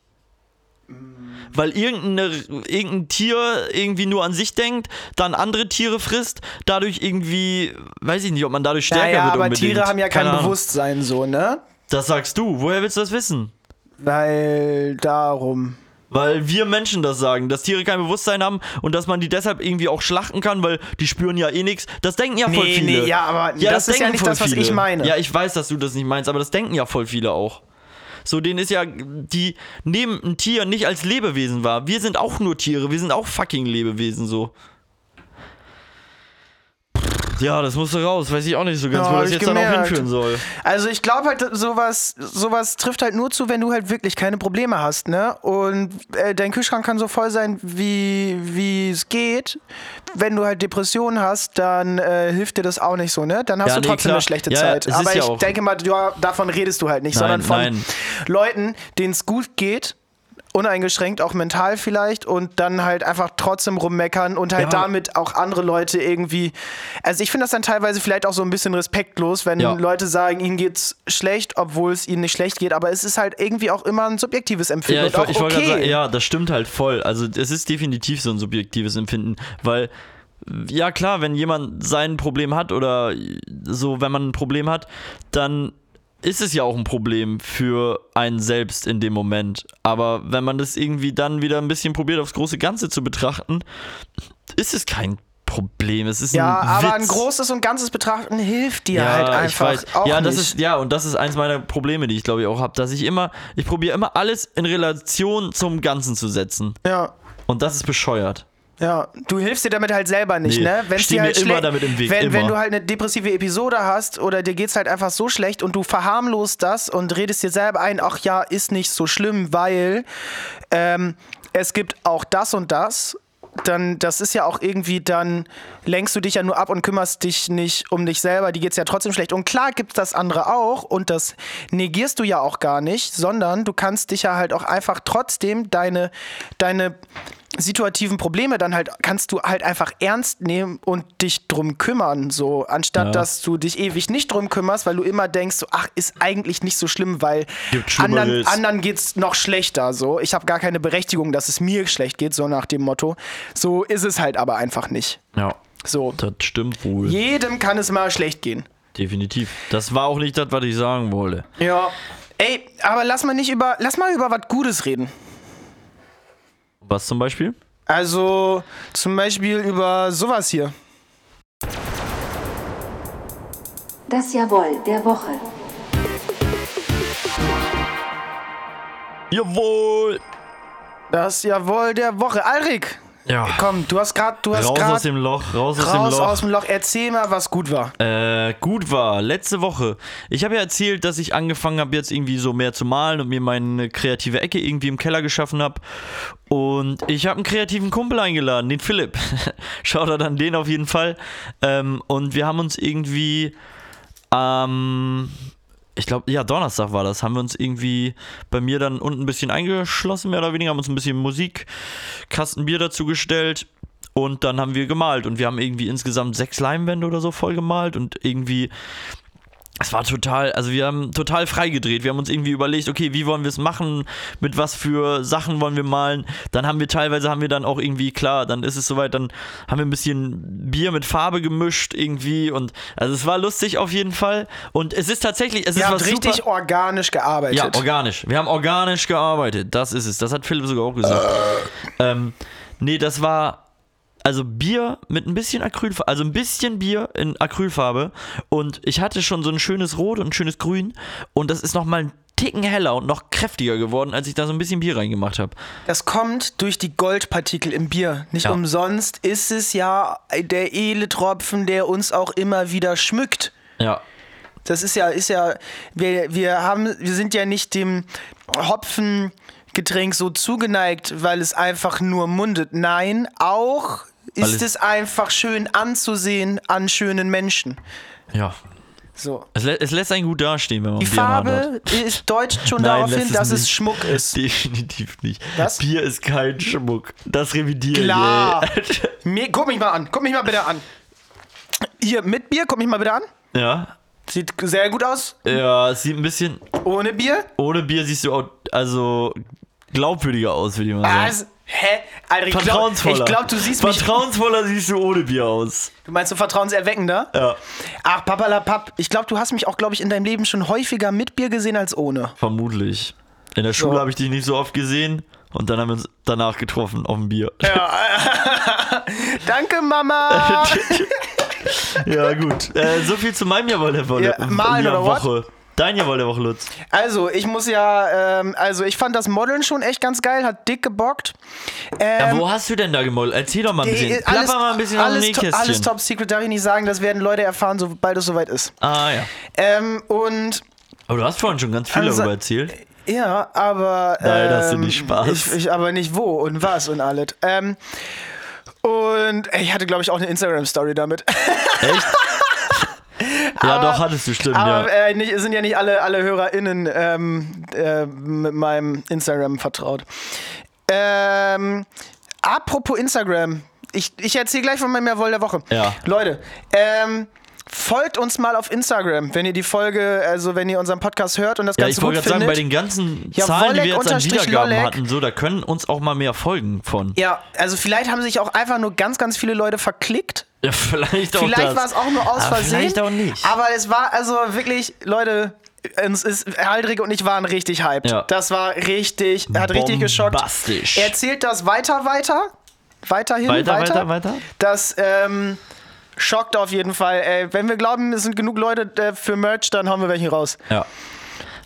Speaker 3: Weil irgendein Tier irgendwie nur an sich denkt, dann andere Tiere frisst, dadurch irgendwie, weiß ich nicht, ob man dadurch stärker
Speaker 1: Naja,
Speaker 3: wird
Speaker 1: aber
Speaker 3: unbedingt.
Speaker 1: Tiere haben ja kein
Speaker 3: Keine Ahnung.
Speaker 1: Bewusstsein so, ne?
Speaker 3: Das sagst du. Woher willst du das wissen?
Speaker 1: Weil darum.
Speaker 3: Weil wir Menschen das sagen, dass Tiere kein Bewusstsein haben und dass man die deshalb irgendwie auch schlachten kann, weil die spüren ja eh nichts. Das denken ja voll
Speaker 1: Nee,
Speaker 3: viele.
Speaker 1: nee, ja, aber das ist ja nicht
Speaker 3: voll
Speaker 1: das, was ich meine.
Speaker 3: Ja, ich weiß, dass du das nicht meinst, aber das denken ja voll viele auch. So, denen ist ja, die nehmen ein Tier nicht als Lebewesen wahr. Wir sind auch nur Tiere, wir sind auch fucking Lebewesen, so. Ja, das musste raus. Weiß ich auch nicht so ganz,
Speaker 1: Ja,
Speaker 3: wo das
Speaker 1: ich
Speaker 3: jetzt dann auch
Speaker 1: gemerkt.
Speaker 3: hinführen soll.
Speaker 1: Also ich glaube halt, sowas, sowas trifft halt nur zu, wenn du halt wirklich keine Probleme hast, ne? Und äh, dein Kühlschrank kann so voll sein, wie wie es geht. Wenn du halt Depressionen hast, dann äh, hilft dir das auch nicht so, ne? Dann hast
Speaker 3: Ja,
Speaker 1: du
Speaker 3: nee,
Speaker 1: trotzdem
Speaker 3: klar.
Speaker 1: eine schlechte
Speaker 3: Ja,
Speaker 1: Zeit. Aber ich denke mal, davon redest du halt nicht,
Speaker 3: Nein,
Speaker 1: sondern von
Speaker 3: nein.
Speaker 1: Leuten, denen es gut geht. Uneingeschränkt, auch mental vielleicht, und dann halt einfach trotzdem rummeckern und halt
Speaker 3: Ja.
Speaker 1: damit auch andere Leute irgendwie. Also ich finde das dann teilweise vielleicht auch so ein bisschen respektlos, wenn
Speaker 3: Ja.
Speaker 1: Leute sagen, ihnen geht's schlecht, obwohl es ihnen nicht schlecht geht, aber es ist halt irgendwie auch immer ein subjektives Empfinden
Speaker 3: Ja, ich,
Speaker 1: auch
Speaker 3: ich
Speaker 1: okay.
Speaker 3: sagen, ja, das stimmt halt voll. Also es ist definitiv so ein subjektives Empfinden, weil ja klar, wenn jemand sein Problem hat oder so, wenn man ein Problem hat, dann ist es ja auch ein Problem für einen selbst in dem Moment. Aber wenn man das irgendwie dann wieder ein bisschen probiert, aufs große Ganze zu betrachten, ist es kein Problem. Es ist
Speaker 1: Ja,
Speaker 3: ein
Speaker 1: aber
Speaker 3: Witz.
Speaker 1: ein großes und ganzes Betrachten hilft dir
Speaker 3: ja,
Speaker 1: halt einfach
Speaker 3: ja, das
Speaker 1: nicht.
Speaker 3: ist ja und das ist eins meiner Probleme, die ich glaube ich auch habe, dass ich immer, ich probiere immer alles in Relation zum Ganzen zu setzen
Speaker 1: ja.
Speaker 3: und das ist bescheuert.
Speaker 1: Ja, du hilfst dir damit halt selber nicht,
Speaker 3: Nee,
Speaker 1: ne? Wenn's dir halt
Speaker 3: immer damit im Weg,
Speaker 1: wenn, wenn
Speaker 3: immer.
Speaker 1: du halt eine depressive Episode hast oder dir geht's halt einfach so schlecht und du verharmlost das und redest dir selber ein, ach ja, ist nicht so schlimm, weil ähm, es gibt auch das und das. Dann, das ist ja auch irgendwie, dann lenkst du dich ja nur ab und kümmerst dich nicht um dich selber, die geht's ja trotzdem schlecht. Und klar gibt's das andere auch und das negierst du ja auch gar nicht, sondern du kannst dich ja halt auch einfach trotzdem deine, deine situativen Probleme dann halt kannst du halt einfach ernst nehmen und dich drum kümmern, so anstatt
Speaker 3: Ja.
Speaker 1: dass du dich ewig nicht drum kümmerst, weil du immer denkst, so, ach ist eigentlich nicht so schlimm, weil anderen, anderen geht's noch schlechter, so ich habe gar keine Berechtigung, dass es mir schlecht geht, so nach dem Motto. So ist es halt aber einfach nicht.
Speaker 3: Ja,
Speaker 1: So
Speaker 3: das stimmt wohl.
Speaker 1: jedem kann es mal schlecht gehen.
Speaker 3: Definitiv. Das war auch nicht das, was ich sagen wollte.
Speaker 1: Ja. Ey, aber lass mal nicht über lass mal über was Gutes reden.
Speaker 3: Was zum Beispiel?
Speaker 1: Also zum Beispiel über sowas hier.
Speaker 4: Das Jawohl der Woche.
Speaker 3: Jawohl!
Speaker 1: Das Jawohl der Woche. Alrik,
Speaker 3: Ja.
Speaker 1: komm, du hast gerade, du hast
Speaker 3: Raus aus
Speaker 1: gerade
Speaker 3: dem Loch, raus, aus dem
Speaker 1: raus
Speaker 3: Loch.
Speaker 1: aus dem Loch. Erzähl mal, was gut war.
Speaker 3: Äh, gut war, letzte Woche. Ich habe ja erzählt, dass ich angefangen habe, jetzt irgendwie so mehr zu malen und mir meine kreative Ecke irgendwie im Keller geschaffen habe. Und ich habe einen kreativen Kumpel eingeladen, den Philipp. Schaut dann den auf jeden Fall. Ähm, und wir haben uns irgendwie am. Ich glaube, ja, Donnerstag war das, haben wir uns irgendwie bei mir dann unten ein bisschen eingeschlossen, mehr oder weniger, haben uns ein bisschen Musik, Kasten Bier dazu gestellt. Und dann haben wir gemalt. Und wir haben irgendwie insgesamt sechs Leinwände oder so voll gemalt. Und irgendwie es war total, also wir haben total frei gedreht. Wir haben uns irgendwie überlegt, okay, wie wollen wir es machen, mit was für Sachen wollen wir malen. Dann haben wir teilweise haben wir dann auch irgendwie klar, dann ist es soweit, dann haben wir ein bisschen Bier mit Farbe gemischt irgendwie und also es war lustig auf jeden Fall und es ist tatsächlich, es
Speaker 1: Ihr
Speaker 3: ist was
Speaker 1: richtig
Speaker 3: super,
Speaker 1: organisch gearbeitet.
Speaker 3: ja, organisch. Wir haben organisch gearbeitet. Das ist es. Das hat Philipp sogar auch gesagt. Ähm, nee, das war also Bier mit ein bisschen Acrylfarbe, also ein bisschen Bier in Acrylfarbe und ich hatte schon so ein schönes Rot und ein schönes Grün und das ist nochmal ein Ticken heller und noch kräftiger geworden, als ich da so ein bisschen Bier reingemacht habe.
Speaker 1: Das kommt durch die Goldpartikel im Bier. Nicht
Speaker 3: Ja.
Speaker 1: umsonst ist es ja der edle Tropfen, der uns auch immer wieder schmückt.
Speaker 3: Ja.
Speaker 1: Das ist ja, ist ja, wir, wir haben, wir sind ja nicht dem Hopfengetränk so zugeneigt, weil es einfach nur mundet. Nein, auch ist
Speaker 3: es-
Speaker 1: es einfach schön anzusehen an schönen Menschen.
Speaker 3: Ja.
Speaker 1: So.
Speaker 3: Es, lä es lässt einen gut dastehen, wenn man
Speaker 1: Die
Speaker 3: Bier.
Speaker 1: Farbe ist deutet schon
Speaker 3: Nein,
Speaker 1: darauf hin,
Speaker 3: es
Speaker 1: dass es
Speaker 3: nicht.
Speaker 1: Schmuck ist.
Speaker 3: Definitiv nicht.
Speaker 1: Was?
Speaker 3: Bier ist kein Schmuck. Das revidiere
Speaker 1: Klar. Mir, guck mich mal an. Guck mich mal bitte an. Hier, mit Bier, guck mich mal bitte an.
Speaker 3: Ja.
Speaker 1: Sieht sehr gut aus.
Speaker 3: Ja, es sieht ein bisschen.
Speaker 1: Ohne Bier.
Speaker 3: Ohne Bier siehst du auch, also glaubwürdiger aus, würde ich mal sagen.
Speaker 1: Was? Hä? Alter, ich glaub, glaube, du siehst mich.
Speaker 3: Vertrauensvoller siehst du ohne Bier aus.
Speaker 1: Du meinst so vertrauenserweckender?
Speaker 3: Ja.
Speaker 1: Ach, papalapap. Ich glaube, du hast mich auch, glaube ich, in deinem Leben schon häufiger mit Bier gesehen als ohne.
Speaker 3: Vermutlich. In der Schule
Speaker 1: So.
Speaker 3: habe ich dich nicht so oft gesehen und dann haben wir uns danach getroffen auf dem Bier.
Speaker 1: Danke, Mama.
Speaker 3: Ja, gut. Äh, so viel zu meinem Jawohl der Woche.
Speaker 1: Ja, malen
Speaker 3: ja,
Speaker 1: oder what?
Speaker 3: Woche. Dein Jawohl der Woche, Lutz.
Speaker 1: also, ich muss ja, ähm, also ich fand das Modeln schon echt ganz geil, hat dick gebockt.
Speaker 3: Ja,
Speaker 1: Ähm,
Speaker 3: wo hast du denn da gemolden? Erzähl doch mal ein bisschen.
Speaker 1: äh,
Speaker 3: Plapper mal ein bisschen
Speaker 1: alles, to- alles top secret, darf ich nicht sagen, das werden Leute erfahren, sobald es soweit ist.
Speaker 3: Ah, ja.
Speaker 1: Ähm, und
Speaker 3: Aber du hast vorhin schon ganz viel
Speaker 1: Also-
Speaker 3: darüber erzählt.
Speaker 1: Ja, aber.
Speaker 3: Nein, hast du
Speaker 1: ähm,
Speaker 3: nicht Spaß.
Speaker 1: Ich, ich, aber nicht wo und was und alles. Ähm, und ich hatte, glaube ich, auch eine Instagram-Story damit.
Speaker 3: Echt? ja, doch, hattest du, stimmt,
Speaker 1: aber
Speaker 3: ja.
Speaker 1: äh, nicht, sind ja nicht alle, alle HörerInnen ähm, äh, mit meinem Instagram vertraut. Ähm, apropos Instagram. Ich, ich erzähle gleich von meinem Jawohl der Woche.
Speaker 3: Ja.
Speaker 1: Leute, ähm, folgt uns mal auf Instagram, wenn ihr die Folge, also wenn ihr unseren Podcast hört und das
Speaker 3: Ja,
Speaker 1: Ganze
Speaker 3: ich wollte
Speaker 1: gut
Speaker 3: gerade sagen,
Speaker 1: findet.
Speaker 3: bei den ganzen
Speaker 1: Ja,
Speaker 3: Zahlen, die wir jetzt an
Speaker 1: Wollek
Speaker 3: Wiedergaben
Speaker 1: Lollek.
Speaker 3: hatten, so, da können uns auch mal mehr folgen von.
Speaker 1: Ja, also vielleicht haben sich auch einfach nur ganz, ganz viele Leute verklickt.
Speaker 3: Ja, vielleicht auch
Speaker 1: Vielleicht war es auch nur aus
Speaker 3: Aber
Speaker 1: Versehen.
Speaker 3: Vielleicht auch nicht.
Speaker 1: Aber es war also wirklich, Leute, es ist, Aldrich und ich waren richtig hyped.
Speaker 3: Ja.
Speaker 1: Das war richtig, hat richtig geschockt.
Speaker 3: Bombastisch.
Speaker 1: Erzählt das weiter, weiter. weiterhin
Speaker 3: Weiter, weiter, weiter.
Speaker 1: Das ähm, schockt auf jeden Fall. Ey, wenn wir glauben, es sind genug Leute äh, für Merch, dann hauen wir welche raus.
Speaker 3: Ja.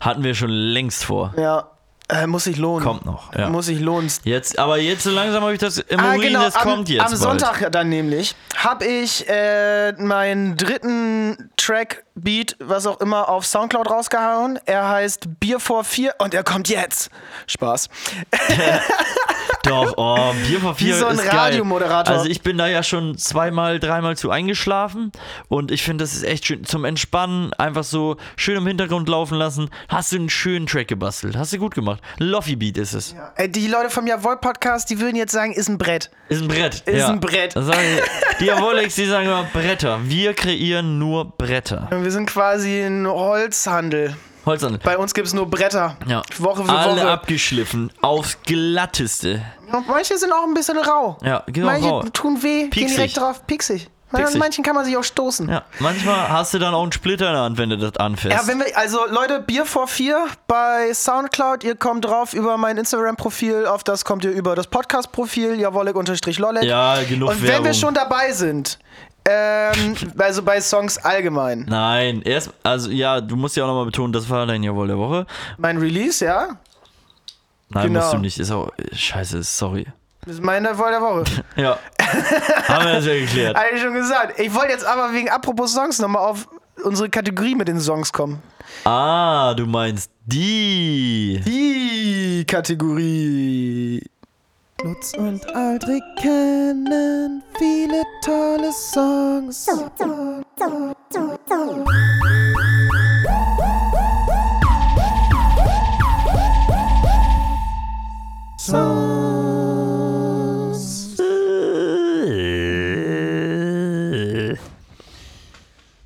Speaker 3: Hatten wir schon längst vor.
Speaker 1: Ja, äh, muss sich lohnen.
Speaker 3: Kommt noch. Ja.
Speaker 1: Muss sich lohnen.
Speaker 3: Jetzt, aber jetzt so langsam habe ich das im
Speaker 1: Ah, genau,
Speaker 3: das
Speaker 1: am,
Speaker 3: kommt jetzt.
Speaker 1: am
Speaker 3: bald.
Speaker 1: Sonntag dann nämlich habe ich äh, meinen dritten Track, Beat, was auch immer, auf Soundcloud rausgehauen. Er heißt Bier vor vier und er kommt jetzt. Spaß.
Speaker 3: Doch, oh, Bier vor vier
Speaker 1: Wie so ein
Speaker 3: ist geil.
Speaker 1: Radiomoderator.
Speaker 3: Also ich bin da ja schon zweimal, dreimal zu eingeschlafen und ich finde, das ist echt schön zum Entspannen, einfach so schön im Hintergrund laufen lassen. Hast du einen schönen Track gebastelt, hast du gut gemacht. Loffi Beat ist es.
Speaker 1: Äh, die Leute vom Jawohl Podcast, die würden jetzt sagen, ist ein Brett.
Speaker 3: Ist ein Brett.
Speaker 1: Ist
Speaker 3: ja.
Speaker 1: ein Brett.
Speaker 3: Sagen die, die die sagen immer Bretter. Wir kreieren nur Bretter.
Speaker 1: Wir sind quasi ein Holzhandel.
Speaker 3: Holzhandel.
Speaker 1: Bei uns gibt es nur Bretter.
Speaker 3: Ja.
Speaker 1: Woche für
Speaker 3: Alle
Speaker 1: Woche.
Speaker 3: abgeschliffen, aufs glatteste.
Speaker 1: Und manche sind auch ein bisschen rau.
Speaker 3: Ja, genau.
Speaker 1: manche
Speaker 3: rau.
Speaker 1: tun weh, gehen
Speaker 3: Pieksig.
Speaker 1: direkt drauf. Pieksig. Und manchen kann man sich auch stoßen.
Speaker 3: Ja, manchmal hast du dann auch einen Splitter in der Hand, wenn du das anfährst.
Speaker 1: Ja, wenn wir, also Leute, Bier vor vier bei Soundcloud, ihr kommt drauf über mein Instagram-Profil, auf das kommt ihr über das Podcast-Profil, jawollek-lollek.
Speaker 3: Ja, genug
Speaker 1: Und wenn
Speaker 3: Werbung.
Speaker 1: wir schon dabei sind, ähm, also bei Songs allgemein,
Speaker 3: Nein, erst, also ja, du musst ja auch nochmal betonen, das war dein Jawohl der Woche.
Speaker 1: mein Release, ja,
Speaker 3: Nein,
Speaker 1: Genau.
Speaker 3: musst du nicht, ist auch, scheiße, sorry.
Speaker 1: das ist mein Jawohl der Woche.
Speaker 3: Ja, haben wir das ja geklärt.
Speaker 1: Hatte ich schon gesagt. Ich wollte jetzt aber wegen apropos Songs nochmal auf unsere Kategorie mit den Songs kommen.
Speaker 3: Ah, du meinst die.
Speaker 1: Die Kategorie. Lutz und Aldrich kennen viele tolle Songs.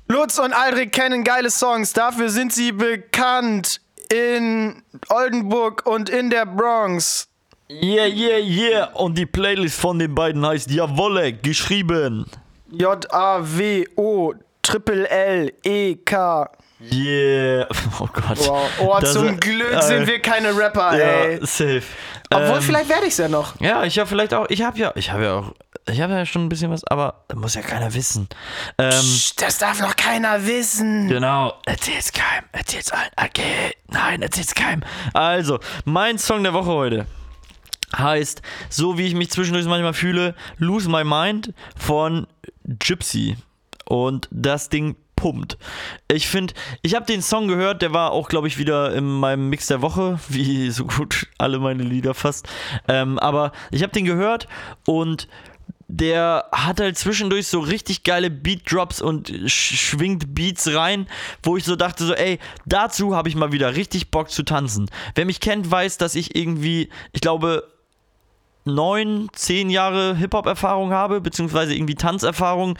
Speaker 1: Lutz und Aldrich kennen geile Songs. Dafür sind sie bekannt in Oldenburg und in der Bronx.
Speaker 3: Yeah, yeah, yeah. Und die Playlist von den beiden heißt Jawolek, geschrieben.
Speaker 1: J-A-W-O Triple L E K.
Speaker 3: Yeah. Oh Gott.
Speaker 1: Wow. Oh,
Speaker 3: Das-
Speaker 1: zum Glück
Speaker 3: äh,
Speaker 1: sind wir keine Rapper, ey.
Speaker 3: Ja, safe.
Speaker 1: Obwohl,
Speaker 3: Ähm,
Speaker 1: vielleicht werde ich's ja noch.
Speaker 3: Ja, ich habe vielleicht auch, ich habe ja, ich habe ja auch, ich habe ja schon ein bisschen was, aber muss ja keiner wissen. Ähm,
Speaker 1: Psst, das darf noch keiner wissen.
Speaker 3: Genau. Erzähl's keinem. Erzähl's allen. Okay. Nein, erzähl's keinem. Also, mein Song der Woche heute heißt, so wie ich mich zwischendurch manchmal fühle, Lose My Mind von Gypsy. Und das Ding pumpt. Ich finde, ich habe den Song gehört, der war auch, glaube ich, wieder in meinem Mix der Woche, wie so gut alle meine Lieder fast. Ähm, aber ich habe den gehört und der hat halt zwischendurch so richtig geile Beat Drops und sch schwingt Beats rein, wo ich so dachte so, ey, dazu habe ich mal wieder richtig Bock zu tanzen. Wer mich kennt, weiß, dass ich irgendwie, ich glaube, neun, zehn Jahre Hip-Hop-Erfahrung habe, beziehungsweise irgendwie Tanzerfahrung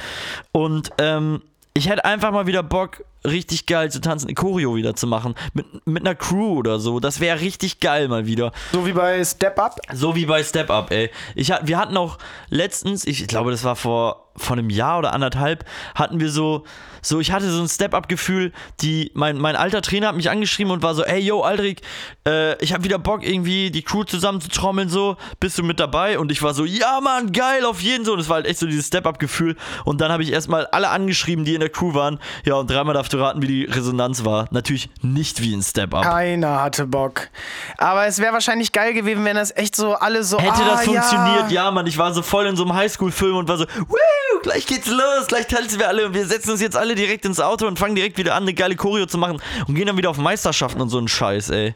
Speaker 3: und ähm, ich hätte einfach mal wieder Bock, richtig geil zu tanzen, Choreo wieder zu machen, mit, mit einer Crew oder so. Das wäre richtig geil mal wieder.
Speaker 1: So wie bei Step Up.
Speaker 3: So wie bei Step Up, ey. Ich, wir hatten auch letztens, ich glaube, das war vor, vor einem Jahr oder anderthalb, hatten wir so, so ich hatte so ein Step Up-Gefühl, die, mein, mein alter Trainer hat mich angeschrieben und war so, ey, yo, Aldrich, äh, ich habe wieder Bock, irgendwie die Crew zusammen zu trommeln, so, bist du mit dabei? Und ich war so, ja, Mann, geil, auf jeden so. Und es war halt echt so dieses Step Up-Gefühl. Und dann habe ich erstmal alle angeschrieben, die in der Crew waren. Ja, und dreimal darfst du raten, wie die Resonanz war. Natürlich nicht wie ein Step Up.
Speaker 1: Keiner hatte Bock. Aber es wäre wahrscheinlich geil gewesen, wenn das echt so alle so.
Speaker 3: Hätte
Speaker 1: ah,
Speaker 3: das funktioniert,
Speaker 1: ja.
Speaker 3: ja, Mann. Ich war so voll in so einem Highschool-Film und war so, Woo, gleich geht's los, gleich tanzen wir alle und wir setzen uns jetzt alle direkt ins Auto und fangen direkt wieder an, eine geile Choreo zu machen und gehen dann wieder auf Meisterschaften und so einen Scheiß, ey.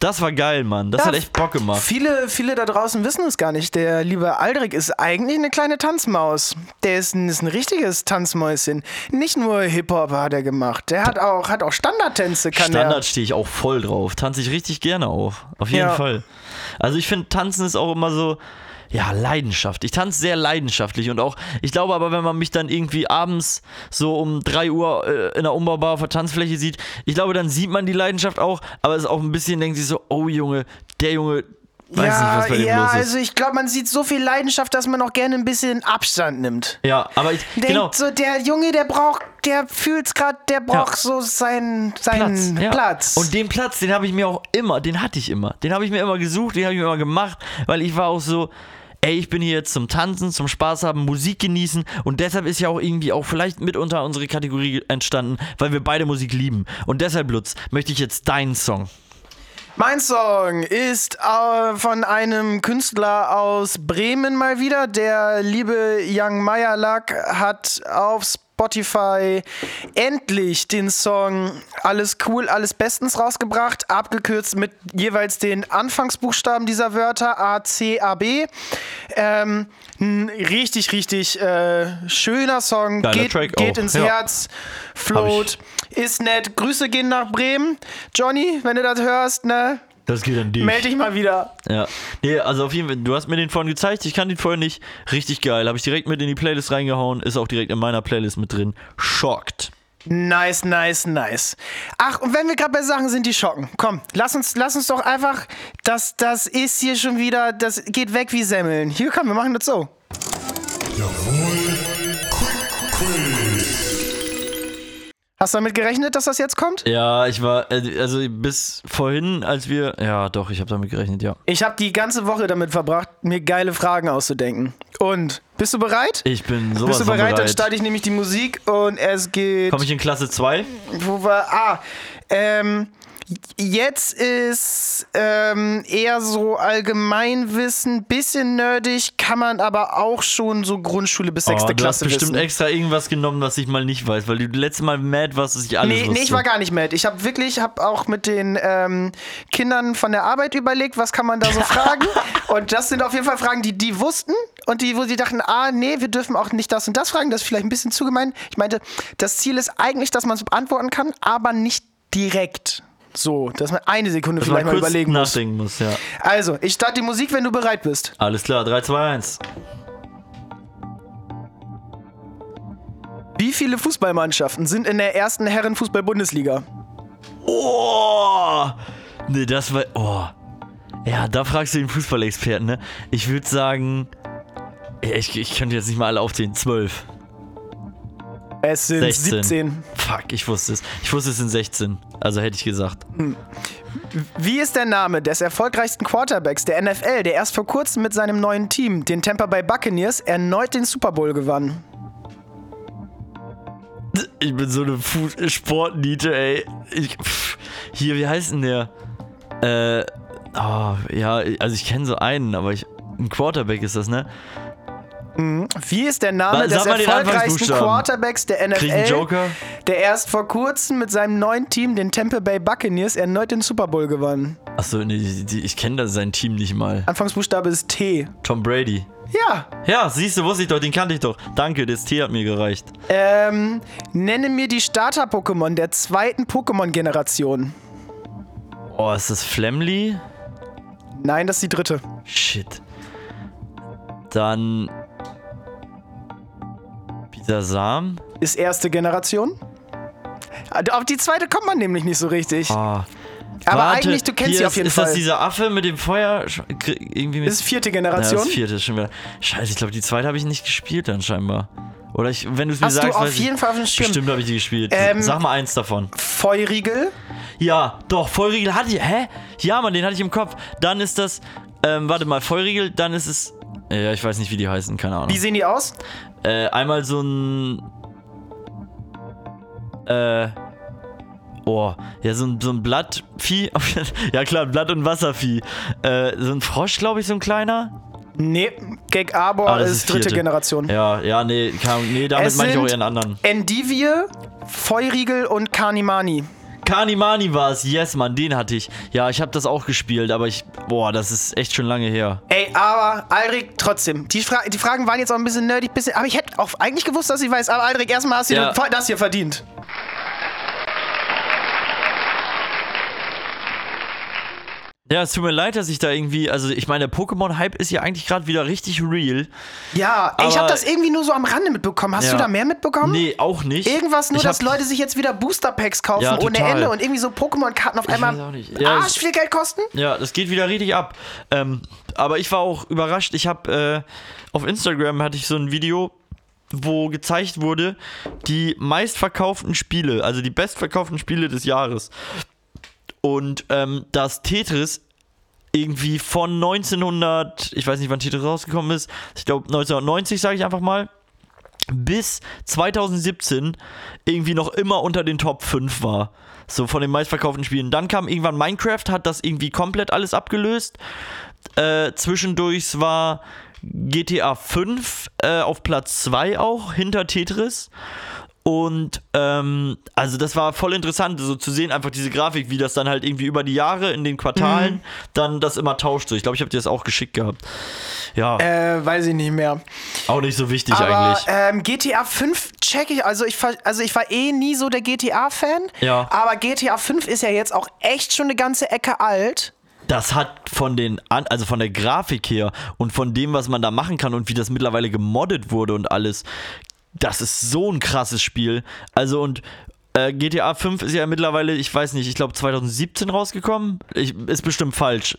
Speaker 3: Das war geil, Mann. Das
Speaker 1: Ja,
Speaker 3: hat echt Bock gemacht.
Speaker 1: Viele, viele da draußen wissen es gar nicht. Der liebe Aldrich ist eigentlich eine kleine Tanzmaus. Der ist ein, ist ein richtiges Tanzmäuschen. Nicht nur Hip-Hop hat er gemacht. Der hat auch, hat auch Standardtänze, kann
Speaker 3: Standard stehe ich auch voll drauf. Tanze ich richtig gerne auf. Auf jeden
Speaker 1: Ja.
Speaker 3: Fall. Also ich finde, Tanzen ist auch immer so, ja, Leidenschaft. Ich tanze sehr leidenschaftlich und auch, ich glaube aber, wenn man mich dann irgendwie abends so um 3 Uhr äh, in der Umbaubar auf der Tanzfläche sieht, ich glaube, dann sieht man die Leidenschaft auch, aber es ist auch ein bisschen, denkt sich so, oh Junge, der Junge, weiß
Speaker 1: ja,
Speaker 3: nicht, was bei dem
Speaker 1: ja, also ich glaube, man sieht so viel Leidenschaft, dass man auch gerne ein bisschen Abstand nimmt.
Speaker 3: ja, aber ich,
Speaker 1: Denkt
Speaker 3: genau.
Speaker 1: so, der Junge, der braucht, der fühlt's gerade, der braucht
Speaker 3: Ja.
Speaker 1: so seinen, seinen
Speaker 3: Platz.
Speaker 1: Platz.
Speaker 3: ja. Und den Platz, den habe ich mir auch immer, den hatte ich immer. Den habe ich mir immer gesucht, den habe ich mir immer gemacht, weil ich war auch so, ey, ich bin hier jetzt zum Tanzen, zum Spaß haben, Musik genießen und deshalb ist ja auch irgendwie auch vielleicht mitunter unsere Kategorie entstanden, weil wir beide Musik lieben. Und deshalb, Lutz, möchte ich jetzt deinen Song.
Speaker 1: Mein Song ist äh, von einem Künstler aus Bremen mal wieder. Der liebe Young Meyerlack hat auf Spotify endlich den Song Alles cool, alles bestens rausgebracht, abgekürzt mit jeweils den Anfangsbuchstaben dieser Wörter A, C, A, B. Ähm, ein richtig, richtig äh, schöner Song.
Speaker 3: Geiler
Speaker 1: geht geht ins
Speaker 3: ja.
Speaker 1: Herz, float, ist nett. Grüße gehen nach Bremen. Johnny, wenn du das hörst, ne?
Speaker 3: Das geht an dich.
Speaker 1: Meld dich mal wieder.
Speaker 3: Ja. Nee, also auf jeden Fall, du hast mir den vorhin gezeigt, ich kann den vorher nicht. Richtig geil. Habe ich direkt mit in die Playlist reingehauen, ist auch direkt in meiner Playlist mit drin. Schockt.
Speaker 1: Nice, nice, nice. Ach, und wenn wir gerade bei Sachen sind, die schocken. Komm, lass uns, lass uns doch einfach, das, das ist hier schon wieder, das geht weg wie Semmeln. Hier, komm, wir machen das so. Hast du damit gerechnet, dass das jetzt kommt?
Speaker 3: Ja, ich war, äh, also bis vorhin, als wir, ja doch, ich habe damit gerechnet, ja.
Speaker 1: Ich habe die ganze Woche damit verbracht, mir geile Fragen auszudenken. Und, bist du bereit?
Speaker 3: Ich bin sowas
Speaker 1: Bist du
Speaker 3: von
Speaker 1: bereit? Dann
Speaker 3: bereit.
Speaker 1: starte ich nämlich die Musik und es geht.
Speaker 3: Komme ich in Klasse 2?
Speaker 1: Wo war. Ah, ähm. Jetzt ist ähm, eher so Allgemeinwissen, bisschen nerdig, kann man aber auch schon so Grundschule bis sechste
Speaker 3: oh, du
Speaker 1: Klasse
Speaker 3: hast bestimmt
Speaker 1: wissen.
Speaker 3: extra irgendwas genommen, was ich mal nicht weiß, weil du letztes Mal mad warst, dass ich alles
Speaker 1: Nee,
Speaker 3: wusste.
Speaker 1: nee, ich war gar nicht mad. Ich habe wirklich, habe auch mit den ähm, Kindern von der Arbeit überlegt, was kann man da so fragen. Und das sind auf jeden Fall Fragen, die die wussten und die, wo sie dachten, ah, nee, wir dürfen auch nicht das und das fragen. Das ist vielleicht ein bisschen zu gemein. Ich meinte, das Ziel ist eigentlich, dass man es beantworten kann, aber nicht direkt. So, dass man eine Sekunde
Speaker 3: Dass
Speaker 1: vielleicht mal überlegen muss.
Speaker 3: muss, ja.
Speaker 1: Also, ich starte die Musik, wenn du bereit bist.
Speaker 3: Alles klar, 3, 2, 1.
Speaker 1: Wie viele Fußballmannschaften sind in der ersten Herrenfußball-Bundesliga?
Speaker 3: Oh! Nee, das war. Oh. Ja, da fragst du den Fußballexperten, ne? Ich würde sagen. Ich, ich könnte jetzt nicht mal alle aufzählen. 12.
Speaker 1: Es sind
Speaker 3: 16.
Speaker 1: 17.
Speaker 3: Fuck, ich wusste es. Ich wusste es sind 16. Also hätte ich gesagt.
Speaker 1: Wie ist der Name des erfolgreichsten Quarterbacks der NFL, der erst vor kurzem mit seinem neuen Team, den Tampa Bay Buccaneers, erneut den Super Bowl gewann?
Speaker 3: Ich bin so eine Sportniete, ey. Ich, pff, hier, wie heißt denn der? Äh. Oh, ja, also ich kenne so einen, aber ich. Ein Quarterback ist das, ne?
Speaker 1: Wie ist der Name des
Speaker 3: sag den
Speaker 1: erfolgreichsten. Quarterbacks der NFL,
Speaker 3: Joker?
Speaker 1: der erst vor kurzem mit seinem neuen Team, den Tampa Bay Buccaneers, erneut den Super Bowl gewann?
Speaker 3: Achso, nee, ich kenne da sein Team nicht mal.
Speaker 1: Anfangsbuchstabe ist T.
Speaker 3: Tom Brady.
Speaker 1: Ja.
Speaker 3: Ja, siehst du, wusste ich doch, den kannte ich doch. Danke, das T hat mir gereicht.
Speaker 1: Ähm, nenne mir die Starter-Pokémon der zweiten Pokémon-Generation.
Speaker 3: Oh, ist das Flemly?
Speaker 1: Nein, das ist die dritte.
Speaker 3: Shit. Dann. Bisasam?
Speaker 1: Ist erste Generation. Auf die zweite kommt man nämlich nicht so richtig.
Speaker 3: Ah.
Speaker 1: Aber
Speaker 3: Warte,
Speaker 1: eigentlich, du kennst sie
Speaker 3: ist,
Speaker 1: auf jeden
Speaker 3: ist
Speaker 1: Fall.
Speaker 3: das dieser Affe mit dem Feuer? Irgendwie mit
Speaker 1: ist vierte
Speaker 3: ja,
Speaker 1: Generation.
Speaker 3: das vierte ist schon wieder. Scheiße, ich glaube, die zweite habe ich nicht gespielt dann scheinbar. Oder ich, wenn du es mir
Speaker 1: Hast du
Speaker 3: sagst,
Speaker 1: auf
Speaker 3: weiß ich-
Speaker 1: jeden Fall auf dem Schirm.
Speaker 3: Bestimmt habe ich die gespielt.
Speaker 1: Ähm,
Speaker 3: Sag mal eins davon.
Speaker 1: Feurigel.
Speaker 3: Ja, doch, Vollriegel hatte ich. Hä? Ja, Mann, den hatte ich im Kopf. Dann ist das. Ähm, warte mal, Vollriegel, dann ist es. Ja, ich weiß nicht, wie die heißen, keine Ahnung.
Speaker 1: Wie sehen die aus?
Speaker 3: Äh, einmal so ein. Äh. Oh, ja, so ein, so ein Blattvieh. ja, klar, Blatt- und Wasservieh. Äh, so ein Frosch, glaube ich, so ein kleiner.
Speaker 1: Nee, Gag Arbor
Speaker 3: Ah,
Speaker 1: ist,
Speaker 3: ist
Speaker 1: dritte. Generation.
Speaker 3: Ja, ja, nee, kann, nee damit meine ich auch ihren anderen.
Speaker 1: Endivie, Feurigel und Carnimani.
Speaker 3: Kanimani war es, yes, Mann, den hatte ich. Ja, ich habe das auch gespielt, aber ich. Boah, das ist echt schon lange her.
Speaker 1: Ey, aber Aldrich, trotzdem. Die, Fra die Fragen waren jetzt auch ein bisschen nerdig, bisschen, aber ich hätte auch eigentlich gewusst, dass ich weiß. Aber Aldrich, erstmal hast du
Speaker 3: Ja.
Speaker 1: das hier verdient.
Speaker 3: Ja, es tut mir leid, dass ich da irgendwie. Also, ich meine, der Pokémon-Hype ist ja eigentlich gerade wieder richtig real.
Speaker 1: Ja, ich habe das irgendwie nur so am Rande mitbekommen. Hast
Speaker 3: Ja.
Speaker 1: du da mehr mitbekommen?
Speaker 3: Nee, auch nicht.
Speaker 1: Irgendwas, nur dass Leute sich jetzt wieder Booster-Packs kaufen
Speaker 3: Ja,
Speaker 1: ohne. Ende und irgendwie so Pokémon-Karten auf einmal.
Speaker 3: Ja,
Speaker 1: arsch viel Geld kosten?
Speaker 3: Ja, das geht wieder richtig ab. Ähm, aber ich war auch überrascht. Ich habe äh, auf Instagram hatte ich so ein Video, wo gezeigt wurde, die meistverkauften Spiele, also die bestverkauften Spiele des Jahres. Und ähm, das Tetris irgendwie von 1900, ich weiß nicht, wann Titel rausgekommen ist, ich glaube 1990, sage ich einfach mal, bis 2017 irgendwie noch immer unter den Top 5 war. So von den meistverkauften Spielen. Dann kam irgendwann Minecraft, hat das irgendwie komplett alles abgelöst. Äh, zwischendurch war GTA 5 äh, auf Platz 2 auch, hinter Tetris. Und ähm, also das war voll interessant, so zu sehen, einfach diese Grafik, wie das dann halt irgendwie über die Jahre in den Quartalen
Speaker 1: Mhm.
Speaker 3: dann das immer tauscht. So, ich glaube, ich habe dir das auch geschickt gehabt. Ja,
Speaker 1: Äh, weiß ich nicht mehr.
Speaker 3: auch nicht so wichtig
Speaker 1: Aber
Speaker 3: eigentlich.
Speaker 1: ähm, GTA 5 check ich, also ich, war- also ich war eh nie so der GTA-Fan.
Speaker 3: Ja.
Speaker 1: Aber GTA 5 ist ja jetzt auch echt schon eine ganze Ecke alt.
Speaker 3: das hat von den, also von der Grafik her und von dem, was man da machen kann und wie das mittlerweile gemoddet wurde und alles, das ist so ein krasses Spiel. Also und äh, GTA 5 ist ja mittlerweile, ich weiß nicht, ich glaube 2017 rausgekommen. Ich, ist bestimmt falsch.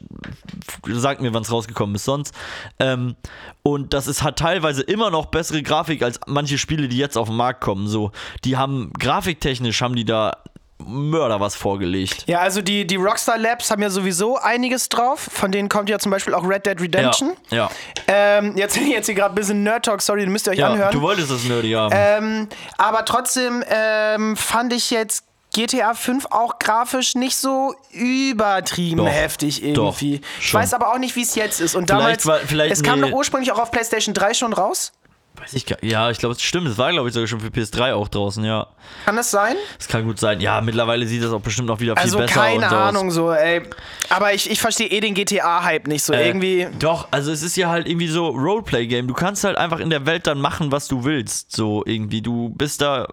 Speaker 3: Sagt mir, wann es rausgekommen ist sonst. Ähm, und das ist, hat teilweise immer noch bessere Grafik als manche Spiele, die jetzt auf den Markt kommen. So, die haben grafiktechnisch haben die da Mörder was vorgelegt.
Speaker 1: Ja, also die, die Rockstar Labs haben ja sowieso einiges drauf. Von denen kommt ja zum Beispiel auch Red Dead Redemption.
Speaker 3: Ja, ja.
Speaker 1: Ähm, jetzt jetzt hier gerade ein bisschen Nerd Talk, sorry, den müsst ihr euch
Speaker 3: ja
Speaker 1: anhören.
Speaker 3: du wolltest das nerdy haben.
Speaker 1: Ähm, aber trotzdem ähm, fand ich jetzt GTA 5 auch grafisch nicht so übertrieben
Speaker 3: Doch,
Speaker 1: heftig irgendwie.
Speaker 3: doch,
Speaker 1: ich weiß aber auch nicht, wie es jetzt ist. Und
Speaker 3: Vielleicht
Speaker 1: damals,
Speaker 3: war- vielleicht
Speaker 1: es kam
Speaker 3: nee.
Speaker 1: doch ursprünglich auch auf PlayStation 3 schon raus.
Speaker 3: Weiß ich ja, ich glaube, es stimmt. Es war, glaube ich, sogar schon für PS3 auch draußen, ja.
Speaker 1: Kann das sein?
Speaker 3: Das kann gut sein. Ja, mittlerweile sieht das auch bestimmt auch wieder viel
Speaker 1: Also
Speaker 3: besser
Speaker 1: keine
Speaker 3: und sowas.
Speaker 1: Ahnung so, ey. Aber ich, ich verstehe eh den GTA-Hype nicht so.
Speaker 3: Äh,
Speaker 1: irgendwie.
Speaker 3: Doch, also es ist ja halt irgendwie so Roleplay-Game. Du kannst halt einfach in der Welt dann machen, was du willst. So irgendwie. Du bist da.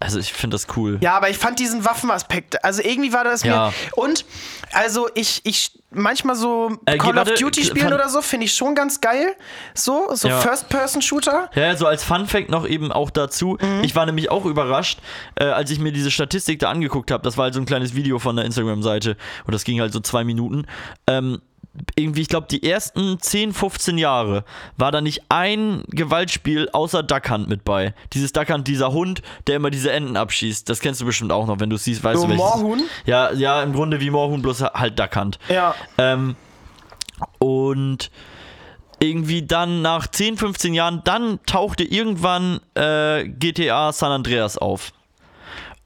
Speaker 3: Also ich finde das cool.
Speaker 1: Ja, aber ich fand diesen Waffenaspekt, also irgendwie war das
Speaker 3: Ja.
Speaker 1: mir. Und, also ich, ich manchmal so
Speaker 3: Äh,
Speaker 1: Call of Duty spielen
Speaker 3: fand-
Speaker 1: oder so, finde ich schon ganz geil. So, so
Speaker 3: Ja.
Speaker 1: First-Person-Shooter.
Speaker 3: Ja, so als Fun Fact noch eben auch dazu.
Speaker 1: Mhm.
Speaker 3: Ich war nämlich auch überrascht, äh, als ich mir diese Statistik da angeguckt habe. Das war halt so ein kleines Video von der Instagram-Seite und das ging halt so zwei Minuten. Ähm, irgendwie, ich glaube, die ersten 10, 15 Jahre war da nicht ein Gewaltspiel außer Duck Hunt mit bei. Dieses Duck Hunt, dieser Hund, der immer diese Enten abschießt. Das kennst du bestimmt auch noch, wenn du es siehst, weißt
Speaker 1: So
Speaker 3: du welches.
Speaker 1: Moorhuhn?
Speaker 3: Ja, ja, im Grunde wie Moorhuhn, bloß halt Duck Hunt.
Speaker 1: Ja.
Speaker 3: Ähm, und irgendwie dann nach 10, 15 Jahren, dann tauchte irgendwann äh, GTA San Andreas auf.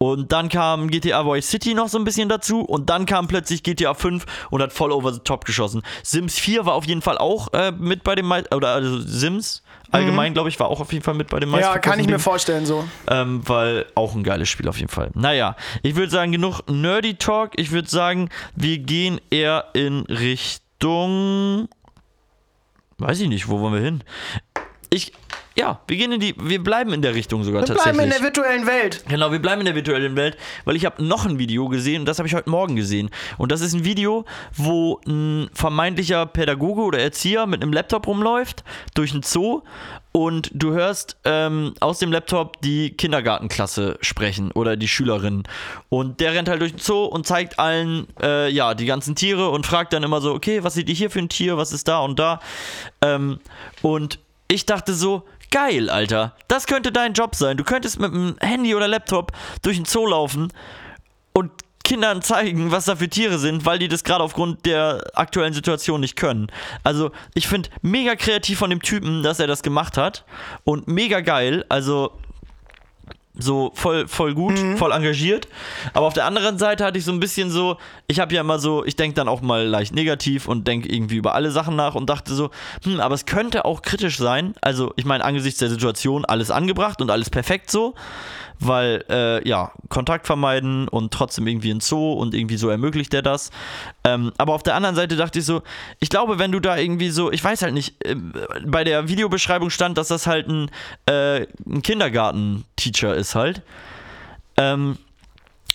Speaker 3: Und dann kam GTA Vice City noch so ein bisschen dazu und dann kam plötzlich GTA 5 und hat voll over the top geschossen. Sims 4 war auf jeden Fall auch äh, mit bei dem Mei- oder also Sims allgemein, glaube ich, war auch auf jeden Fall mit bei dem
Speaker 1: Mhm. Ja,
Speaker 3: meisten.
Speaker 1: kann ich mir vorstellen so.
Speaker 3: Ähm, weil auch ein geiles Spiel auf jeden Fall. Naja, ich würde sagen, genug Nerdy Talk. Ich würde sagen, wir gehen eher in Richtung. Weiß ich nicht, wo wollen wir hin? Ich. Ja, wir gehen in die. Wir bleiben in der Richtung sogar
Speaker 1: Wir
Speaker 3: tatsächlich.
Speaker 1: bleiben in der virtuellen Welt.
Speaker 3: Genau, wir bleiben in der virtuellen Welt, weil ich habe noch ein Video gesehen und das habe ich heute Morgen gesehen. Und das ist ein Video, wo ein vermeintlicher Pädagoge oder Erzieher mit einem Laptop rumläuft durch einen Zoo und du hörst ähm, aus dem Laptop die Kindergartenklasse sprechen oder die Schülerinnen. Und der rennt halt durch den Zoo und zeigt allen, äh, ja, die ganzen Tiere und fragt dann immer so, okay, was seht ihr hier für ein Tier, was ist da und da? Ähm, und ich dachte so, geil, Alter. Das könnte dein Job sein. Du könntest mit einem Handy oder Laptop durch den Zoo laufen und Kindern zeigen, was da für Tiere sind, weil die das gerade aufgrund der aktuellen Situation nicht können. Also, ich finde mega kreativ von dem Typen, dass er das gemacht hat und mega geil. Also, so voll, voll gut, voll engagiert. Aber auf der anderen Seite hatte ich so ein bisschen so, ich habe ja immer so, ich denke dann auch mal leicht negativ und denke irgendwie über alle Sachen nach und dachte so, hm, aber es könnte auch kritisch sein. Also, ich meine, angesichts der Situation alles angebracht und alles perfekt so, weil, äh, ja, Kontakt vermeiden und trotzdem irgendwie ein Zoo und irgendwie so ermöglicht er das. Ähm, aber auf der anderen Seite dachte ich so, ich glaube, wenn du da irgendwie so, ich weiß halt nicht, äh, bei der Videobeschreibung stand, dass das halt ein, äh, ein Kindergarten-Teacher ist halt. Ähm,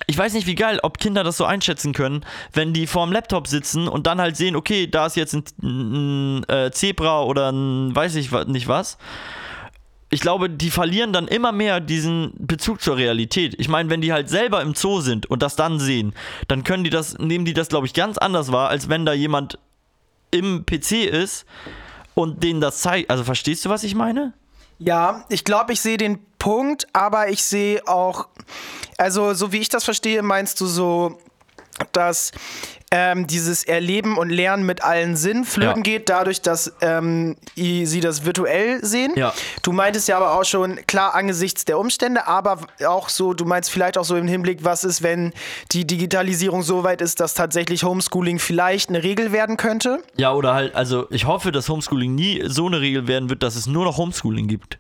Speaker 3: ich weiß nicht, wie geil, ob Kinder das so einschätzen können, wenn die vorm Laptop sitzen und dann halt sehen, okay, da ist jetzt ein, ein, äh, Zebra oder ein weiß ich nicht was. Ich glaube, die verlieren dann immer mehr diesen Bezug zur Realität. Ich meine, wenn die halt selber im Zoo sind und das dann sehen, dann können die das, nehmen die das, glaube ich, ganz anders wahr, als wenn da jemand im PC ist und denen das zeigt. Also verstehst du, was ich meine?
Speaker 1: Ja, ich glaube, ich sehe den Punkt, aber ich sehe auch, also so wie ich das verstehe, meinst du so, dass ähm, dieses Erleben und Lernen mit allen Sinnen flöten
Speaker 3: Ja.
Speaker 1: geht, dadurch, dass ähm, sie das virtuell sehen.
Speaker 3: Ja.
Speaker 1: Du meintest ja aber auch schon, klar, angesichts der Umstände, aber auch so, du meinst vielleicht auch so im Hinblick, was ist, wenn die Digitalisierung so weit ist, dass tatsächlich Homeschooling vielleicht eine Regel werden könnte?
Speaker 3: Ja, oder halt, also ich hoffe, dass Homeschooling nie so eine Regel werden wird, dass es nur noch Homeschooling gibt.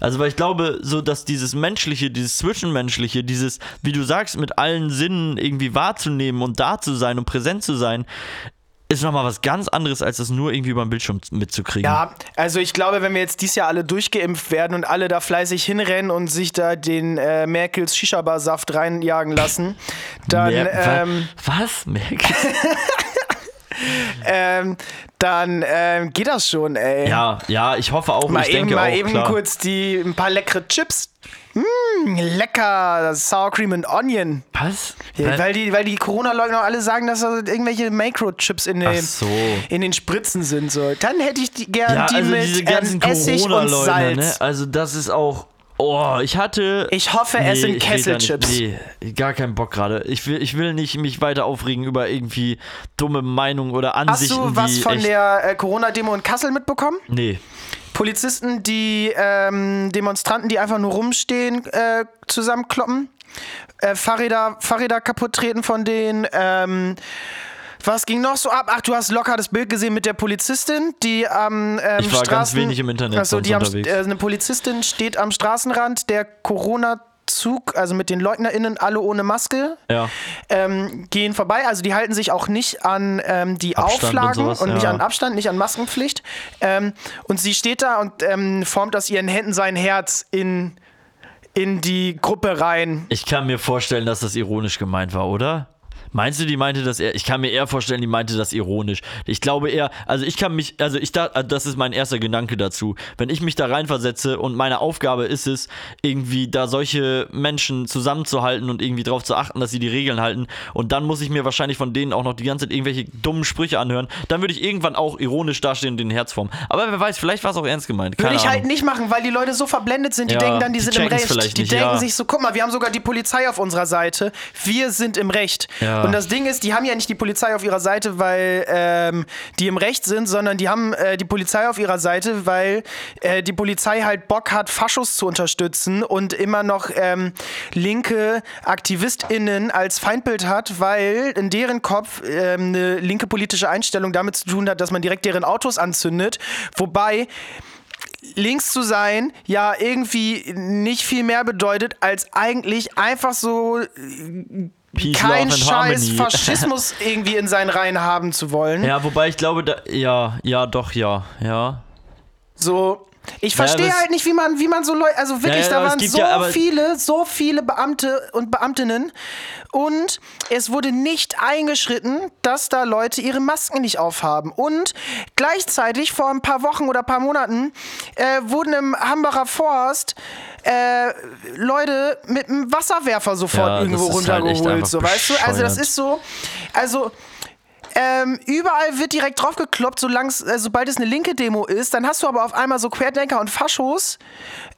Speaker 3: Also, weil ich glaube, so, dass dieses Menschliche, dieses Zwischenmenschliche, dieses, wie du sagst, mit allen Sinnen irgendwie wahrzunehmen und da zu sein und präsent zu sein, ist nochmal was ganz anderes, als das nur irgendwie beim Bildschirm mitzukriegen.
Speaker 1: Ja, also ich glaube, wenn wir jetzt dieses Jahr alle durchgeimpft werden und alle da fleißig hinrennen und sich da den äh, Merkels Shisha-Bar-Saft reinjagen lassen, dann,
Speaker 3: Mer
Speaker 1: ähm,
Speaker 3: was? Merkel?
Speaker 1: ähm, dann ähm, geht das schon, ey.
Speaker 3: ja, ja, ich hoffe auch,
Speaker 1: mal
Speaker 3: ich
Speaker 1: eben,
Speaker 3: denke
Speaker 1: mal
Speaker 3: auch,
Speaker 1: eben
Speaker 3: klar.
Speaker 1: kurz die ein paar leckere Chips. Mmh, lecker, Sour Cream and Onion.
Speaker 3: Was?
Speaker 1: Ja, weil die, weil die Corona-Leugner alle sagen, dass da irgendwelche Microchips in den,
Speaker 3: so.
Speaker 1: in den Spritzen sind. So. Dann hätte ich die gern
Speaker 3: ja,
Speaker 1: die
Speaker 3: also
Speaker 1: mit ähm, Essig und
Speaker 3: Corona-Leugner,
Speaker 1: Salz.
Speaker 3: ne? Also das ist auch. Oh, ich hatte.
Speaker 1: Ich hoffe, es sind Kesselchips.
Speaker 3: Nee, gar keinen Bock gerade. Ich will, ich will nicht mich weiter aufregen über irgendwie dumme Meinungen oder
Speaker 1: Hast
Speaker 3: Ansichten.
Speaker 1: du was von der äh, Corona-Demo in Kassel mitbekommen?
Speaker 3: Nee.
Speaker 1: Polizisten, die ähm, Demonstranten, die einfach nur rumstehen, äh, zusammenkloppen. Äh, Fahrräder, Fahrräder kaputt treten von denen. Ähm, was ging noch so ab? Ach, du hast locker das Bild gesehen mit der Polizistin, die am ähm,
Speaker 3: Ich war
Speaker 1: Straßen...
Speaker 3: ganz wenig im Internet
Speaker 1: Achso, die
Speaker 3: unterwegs.
Speaker 1: äh, eine Polizistin steht am Straßenrand der Corona-Zug, also mit den LeugnerInnen, alle ohne Maske.
Speaker 3: Ja.
Speaker 1: ähm, gehen vorbei. Also die halten sich auch nicht an ähm, die
Speaker 3: Abstand und
Speaker 1: Auflagen und,
Speaker 3: sowas,
Speaker 1: nicht
Speaker 3: ja.
Speaker 1: an Abstand, nicht an Maskenpflicht. Ähm, und sie steht da und ähm, formt aus ihren Händen sein Herz in, in die Gruppe rein.
Speaker 3: Ich kann mir vorstellen, dass das ironisch gemeint war, oder? Meinst du, die meinte das eher? Ich kann mir eher vorstellen, die meinte das ironisch. Ich glaube eher, also ich kann mich, also ich da, also das ist mein erster Gedanke dazu. Wenn ich mich da reinversetze und meine Aufgabe ist es, irgendwie da solche Menschen zusammenzuhalten und irgendwie darauf zu achten, dass sie die Regeln halten, und dann muss ich mir wahrscheinlich von denen auch noch die ganze Zeit irgendwelche dummen Sprüche anhören, dann würde ich irgendwann auch ironisch dastehen und den Herz formen. Aber wer weiß, vielleicht war es auch ernst gemeint. Keine
Speaker 1: Würde ich
Speaker 3: Ahnung.
Speaker 1: halt nicht machen, weil die Leute so verblendet sind. Die
Speaker 3: Ja,
Speaker 1: denken dann, die,
Speaker 3: die
Speaker 1: sind im Recht. Die
Speaker 3: nicht,
Speaker 1: denken
Speaker 3: ja.
Speaker 1: sich so, guck mal, wir haben sogar die Polizei auf unserer Seite. Wir sind im Recht.
Speaker 3: Ja.
Speaker 1: Und das Ding ist, die haben ja nicht die Polizei auf ihrer Seite, weil ähm, die im Recht sind, sondern die haben äh, die Polizei auf ihrer Seite, weil äh, die Polizei halt Bock hat, Faschos zu unterstützen und immer noch ähm, linke AktivistInnen als Feindbild hat, weil in deren Kopf ähm, eine linke politische Einstellung damit zu tun hat, dass man direkt deren Autos anzündet. Wobei links zu sein ja irgendwie nicht viel mehr bedeutet, als eigentlich einfach so
Speaker 3: Peace, and
Speaker 1: Scheiß. Faschismus irgendwie in seinen Reihen haben zu wollen.
Speaker 3: Ja, wobei ich glaube, da, ja, ja, doch, ja, ja.
Speaker 1: So. Ich verstehe
Speaker 3: das-
Speaker 1: halt nicht, wie man, wie man so Leute, also wirklich,
Speaker 3: Ja, ja,
Speaker 1: da waren so
Speaker 3: ja,
Speaker 1: viele, so viele Beamte und Beamtinnen und es wurde nicht eingeschritten, dass da Leute ihre Masken nicht aufhaben. Und gleichzeitig vor ein paar Wochen oder paar Monaten äh, wurden im Hambacher Forst äh, Leute mit einem Wasserwerfer sofort
Speaker 3: Ja,
Speaker 1: irgendwo
Speaker 3: halt
Speaker 1: runtergeholt.
Speaker 3: einfach
Speaker 1: so, weißt du? Also das ist so, also ähm, überall wird direkt draufgekloppt, solang's, äh, sobald es eine linke Demo ist. Dann hast du aber auf einmal so Querdenker und Faschos.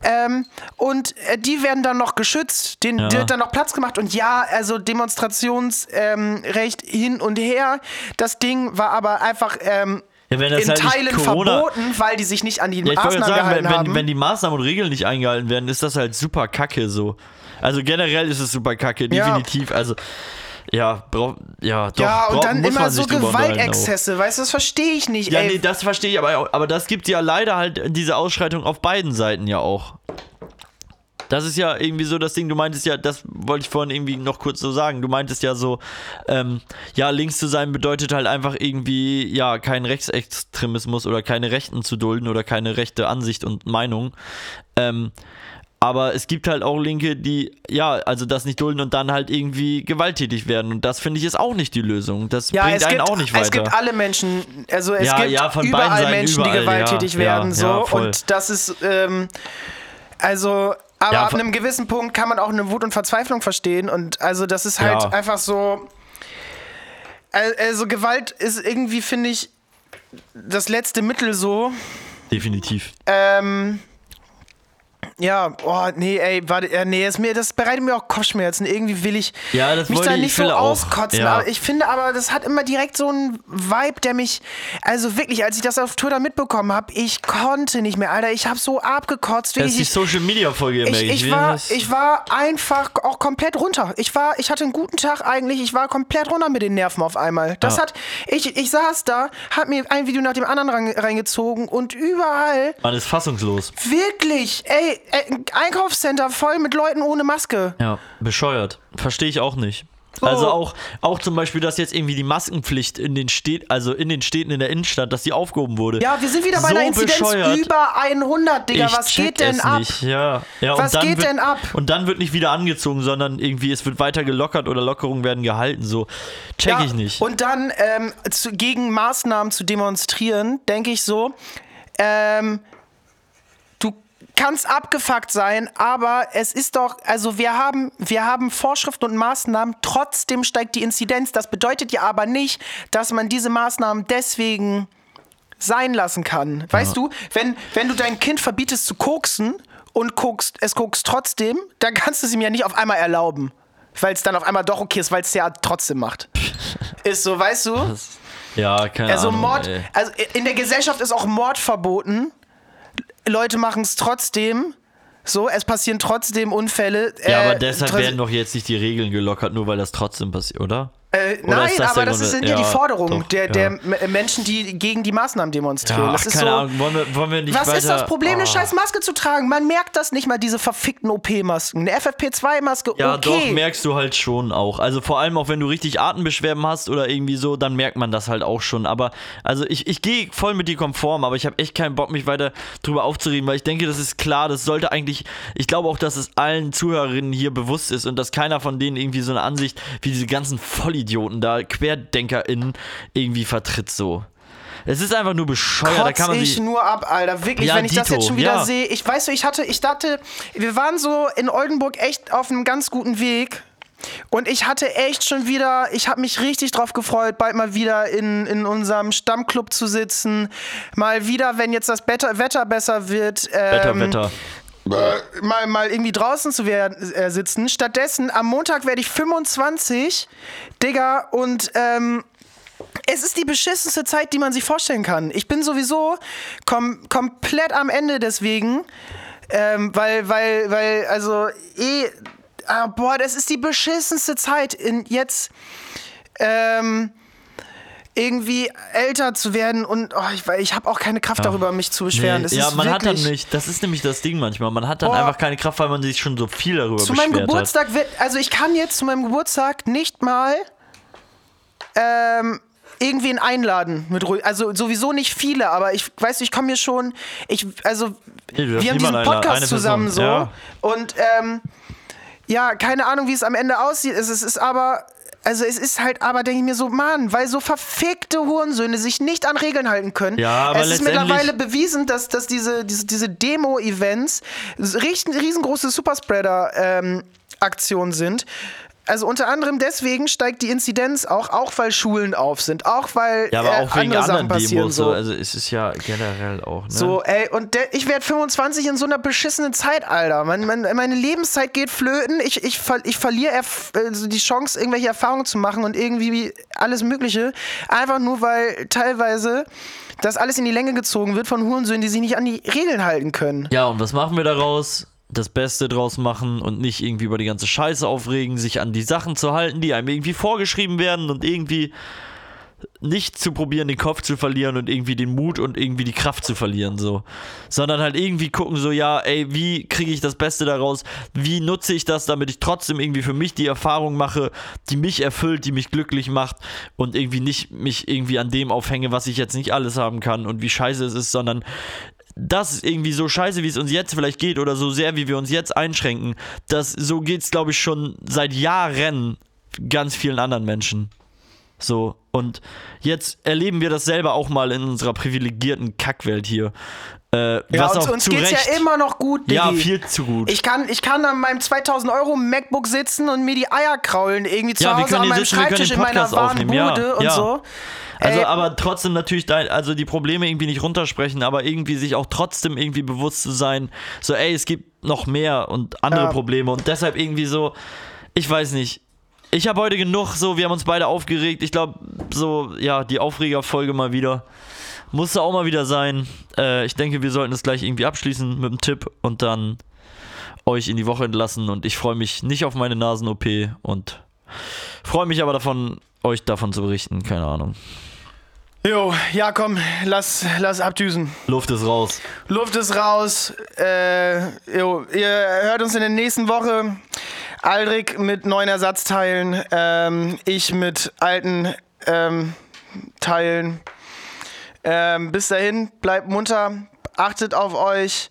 Speaker 1: Ähm, und äh, die werden dann noch geschützt. Den
Speaker 3: Ja.
Speaker 1: wird dann noch Platz gemacht. Und ja, also Demonstrationsrecht ähm, hin und her. Das Ding war aber einfach ähm,
Speaker 3: Ja, wenn das
Speaker 1: in
Speaker 3: halt
Speaker 1: Teilen
Speaker 3: Corona-
Speaker 1: verboten, weil die sich nicht an die
Speaker 3: Ja, ich wollte
Speaker 1: Maßnahmen
Speaker 3: sagen,
Speaker 1: gehalten
Speaker 3: wenn, wenn,
Speaker 1: haben.
Speaker 3: wenn die Maßnahmen und Regeln nicht eingehalten werden, ist das halt super kacke so. Also generell ist es super kacke,
Speaker 1: Ja.
Speaker 3: definitiv. Also, ja, brauch, ja, doch.
Speaker 1: ja, und dann immer so. Gewaltexzesse. Weißt du, das verstehe ich nicht.
Speaker 3: Ja,
Speaker 1: ey.
Speaker 3: nee, das verstehe ich, aber, aber das gibt ja leider halt diese Ausschreitung auf beiden Seiten ja auch. Das ist ja irgendwie so das Ding, du meintest ja, das wollte ich vorhin irgendwie noch kurz so sagen, du meintest ja so, ähm, ja, links zu sein bedeutet halt einfach irgendwie, ja, keinen Rechtsextremismus oder keine Rechten zu dulden oder keine rechte Ansicht und Meinung. Ähm, aber es gibt halt auch Linke, die, ja, also das nicht dulden und dann halt irgendwie gewalttätig werden. Und das finde ich ist auch nicht die Lösung. Das
Speaker 1: Ja,
Speaker 3: bringt einen
Speaker 1: gibt,
Speaker 3: auch nicht weiter.
Speaker 1: es gibt alle Menschen, also es
Speaker 3: Ja,
Speaker 1: gibt
Speaker 3: ja,
Speaker 1: überall
Speaker 3: Seiten
Speaker 1: Menschen, die
Speaker 3: überall,
Speaker 1: gewalttätig
Speaker 3: ja,
Speaker 1: werden, so. und das ist, ähm, also, aber ab einem gewissen Punkt kann man auch eine Wut und Verzweiflung verstehen und also das ist halt einfach so, Al- also Gewalt ist irgendwie, finde ich, das letzte Mittel so,
Speaker 3: Definitiv.
Speaker 1: ähm, ja, oh, nee, ey, warte, nee, das, mir, das bereitet mir auch Kopfschmerzen. Irgendwie will ich
Speaker 3: Ja,
Speaker 1: mich da
Speaker 3: ich-
Speaker 1: nicht
Speaker 3: ich
Speaker 1: so auskotzen.
Speaker 3: Ja.
Speaker 1: Aber ich finde aber, das hat immer direkt so einen Vibe, der mich, also wirklich, als ich das auf Twitter mitbekommen habe, ich konnte nicht mehr, Alter. Ich habe so abgekotzt.
Speaker 3: Das ist die Social Media Folge,
Speaker 1: ich, ich,
Speaker 3: Wie
Speaker 1: war, ich war einfach auch komplett runter. Ich war, ich hatte einen guten Tag eigentlich. Ich war komplett runter mit den Nerven auf einmal. Das
Speaker 3: Ja.
Speaker 1: hat, ich, ich saß da, hab mir ein Video nach dem anderen rein- reingezogen und überall
Speaker 3: Man ist fassungslos.
Speaker 1: Wirklich, ey, Einkaufscenter voll mit Leuten ohne Maske.
Speaker 3: Ja, bescheuert. Verstehe ich auch nicht. Also auch, auch zum Beispiel, dass jetzt irgendwie die Maskenpflicht in den Städten, also in den Städten in der Innenstadt, dass die aufgehoben wurde.
Speaker 1: Ja, wir sind wieder bei
Speaker 3: so
Speaker 1: einer Inzidenz
Speaker 3: bescheuert.
Speaker 1: über 100, Digga.
Speaker 3: ich
Speaker 1: Was geht denn ab?
Speaker 3: Nicht. Ja. Ja,
Speaker 1: Was
Speaker 3: und dann
Speaker 1: geht
Speaker 3: wird,
Speaker 1: denn ab?
Speaker 3: Und dann wird nicht wieder angezogen, sondern irgendwie es wird weiter gelockert oder Lockerungen werden gehalten. So check
Speaker 1: Ja,
Speaker 3: ich nicht.
Speaker 1: Und dann ähm, zu, gegen Maßnahmen zu demonstrieren, denke ich so, ähm, du kannst abgefuckt sein, aber es ist doch, also wir haben, wir haben Vorschriften und Maßnahmen, trotzdem steigt die Inzidenz. Das bedeutet ja aber nicht, dass man diese Maßnahmen deswegen sein lassen kann. Weißt du, wenn, wenn du dein Kind verbietest zu koksen und kokst, es kokst trotzdem, dann kannst du es ihm ja nicht auf einmal erlauben. Weil es dann auf einmal doch okay ist, weil es ja trotzdem macht. Ist so, weißt du?
Speaker 3: ja, keine
Speaker 1: Also
Speaker 3: Ahnung.
Speaker 1: Mord,
Speaker 3: ey.
Speaker 1: also in der Gesellschaft ist auch Mord verboten. Leute machen es trotzdem. So, es passieren trotzdem Unfälle.
Speaker 3: Ja,
Speaker 1: Äh,
Speaker 3: aber deshalb werden doch jetzt nicht die Regeln gelockert, nur weil das trotzdem passiert, oder?
Speaker 1: Äh, nein,
Speaker 3: das
Speaker 1: aber das sind ja, die
Speaker 3: Ja,
Speaker 1: Forderungen
Speaker 3: doch,
Speaker 1: der,
Speaker 3: ja.
Speaker 1: der M- Menschen, die gegen die Maßnahmen demonstrieren.
Speaker 3: Ja, ach, keine
Speaker 1: so.
Speaker 3: Ahnung, wollen wir, wollen wir nicht
Speaker 1: Was
Speaker 3: weiter...
Speaker 1: ist das Problem, eine
Speaker 3: Oh.
Speaker 1: scheiß Maske zu tragen? Man merkt das nicht mal, diese verfickten OP-Masken. Eine FFP2-Maske,
Speaker 3: Ja,
Speaker 1: okay.
Speaker 3: doch, merkst du halt schon auch. Also vor allem auch, wenn du richtig Atembeschwerden hast oder irgendwie so, dann merkt man das halt auch schon. Aber, also ich, ich gehe voll mit dir konform, aber ich habe echt keinen Bock, mich weiter drüber aufzuregen, weil ich denke, das ist klar, das sollte eigentlich, ich glaube auch, dass es allen Zuhörerinnen hier bewusst ist und dass keiner von denen irgendwie so eine Ansicht wie diese ganzen Vollidioten da, QuerdenkerInnen, irgendwie vertritt so. Es ist einfach nur bescheuert, da
Speaker 1: Kotz
Speaker 3: kann man
Speaker 1: ich nur ab, Alter. Wirklich,
Speaker 3: Ja,
Speaker 1: wenn ich das
Speaker 3: Dito,
Speaker 1: jetzt schon wieder
Speaker 3: ja.
Speaker 1: sehe. Ich weiß so, ich hatte, ich dachte, wir waren so in Oldenburg echt auf einem ganz guten Weg. Und ich hatte echt schon wieder, ich habe mich richtig drauf gefreut, bald mal wieder in, in unserem Stammclub zu sitzen. Mal wieder, wenn jetzt das Wetter, Wetter besser wird.
Speaker 3: Wetter,
Speaker 1: ähm,
Speaker 3: Wetter.
Speaker 1: Mal, mal irgendwie draußen zu werden, äh, sitzen. Stattdessen, am Montag werde ich 25, Digga, und ähm, es ist die beschissenste Zeit, die man sich vorstellen kann. Ich bin sowieso kom komplett am Ende deswegen, ähm, weil, weil, weil, also, eh, ah, boah, das ist die beschissenste Zeit, in jetzt, ähm, irgendwie älter zu werden und oh, ich, ich habe auch keine Kraft darüber, mich zu beschweren.
Speaker 3: Nee, ja, man hat dann nicht, das ist nämlich das Ding manchmal, man hat dann
Speaker 1: Boah.
Speaker 3: einfach keine Kraft, weil man sich schon so viel darüber
Speaker 1: Zu
Speaker 3: beschwert
Speaker 1: meinem
Speaker 3: hat.
Speaker 1: Geburtstag wird, also ich kann jetzt zu meinem Geburtstag nicht mal ähm, irgendwen einladen mit also sowieso nicht viele, aber ich weiß, ich komme mir schon, ich also
Speaker 3: Nee,
Speaker 1: wir haben diesen Podcast
Speaker 3: eine Person,
Speaker 1: zusammen so
Speaker 3: ja.
Speaker 1: und ähm, ja, keine Ahnung, wie es am Ende aussieht. Es, ist- es ist aber also es ist halt aber, denke ich mir so, Mann, weil so verfickte Hurensöhne sich nicht an Regeln halten können.
Speaker 3: Ja, aber
Speaker 1: es ist mittlerweile bewiesen, dass, dass diese, diese, diese Demo-Events riesen, riesengroße Superspreader-Aktionen sind. Also unter anderem deswegen steigt die Inzidenz auch, auch weil Schulen auf sind, auch weil
Speaker 3: Ja, aber
Speaker 1: äh,
Speaker 3: auch wegen
Speaker 1: andere Sachen passieren.
Speaker 3: Demos.
Speaker 1: so.
Speaker 3: So. Also es ist ja generell auch, ne?
Speaker 1: So, ey, und der, ich werde 25 in so einer beschissenen Zeit, Alter. Mein, mein, meine Lebenszeit geht flöten. Ich, ich, ver- ich verliere also die Chance, irgendwelche Erfahrungen zu machen und irgendwie alles Mögliche. Einfach nur, weil teilweise das alles in die Länge gezogen wird von Hurensöhnen, die sich nicht an die Regeln halten können.
Speaker 3: Ja, und was machen wir daraus? Das Beste draus machen und nicht irgendwie über die ganze Scheiße aufregen, sich an die Sachen zu halten, die einem irgendwie vorgeschrieben werden und irgendwie nicht zu probieren, den Kopf zu verlieren und irgendwie den Mut und irgendwie die Kraft zu verlieren, so. Sondern halt irgendwie gucken, so, ja, ey, wie kriege ich das Beste daraus? Wie nutze ich das, damit ich trotzdem irgendwie für mich die Erfahrung mache, die mich erfüllt, die mich glücklich macht und irgendwie nicht mich irgendwie an dem aufhänge, was ich jetzt nicht alles haben kann und wie scheiße es ist, sondern das ist irgendwie so scheiße, wie es uns jetzt vielleicht geht oder so sehr, wie wir uns jetzt einschränken, das so geht's, glaube ich, schon seit Jahren ganz vielen anderen Menschen. So, und jetzt erleben wir das selber auch mal in unserer privilegierten Kackwelt hier. Äh,
Speaker 1: Ja,
Speaker 3: was
Speaker 1: uns,
Speaker 3: auch
Speaker 1: uns
Speaker 3: zu
Speaker 1: geht's
Speaker 3: Recht.
Speaker 1: ja immer noch gut, Diggi.
Speaker 3: Ja, viel zu gut.
Speaker 1: Ich kann, ich kann an meinem 2000 Euro MacBook sitzen und mir die Eier kraulen, irgendwie zu
Speaker 3: Ja,
Speaker 1: Hause an meinem
Speaker 3: sitzen,
Speaker 1: Schreibtisch in meiner warmen
Speaker 3: aufnehmen, ja,
Speaker 1: Bude und
Speaker 3: ja.
Speaker 1: so.
Speaker 3: Also,
Speaker 1: Ey.
Speaker 3: aber trotzdem natürlich, dein, also die Probleme irgendwie nicht runtersprechen, aber irgendwie sich auch trotzdem irgendwie bewusst zu sein, so, ey, es gibt noch mehr und andere
Speaker 1: Ja.
Speaker 3: Probleme und deshalb irgendwie so, ich weiß nicht. Ich habe heute genug, so, wir haben uns beide aufgeregt. Ich glaube, so, ja, die Aufregerfolge mal wieder. Musste auch mal wieder sein. Äh, ich denke, wir sollten es gleich irgendwie abschließen mit einem Tipp und dann euch in die Woche entlassen. Und ich freue mich nicht auf meine Nasen-OP und freue mich aber davon, euch davon zu berichten. Keine Ahnung.
Speaker 1: Jo, ja komm, lass, lass abdüsen.
Speaker 3: Luft ist raus.
Speaker 1: Luft ist raus. Äh, jo, ihr hört uns in der nächsten Woche. Aldrich mit neuen Ersatzteilen. Ähm, ich mit alten ähm, Teilen. Ähm, bis dahin, bleibt munter. Achtet auf euch.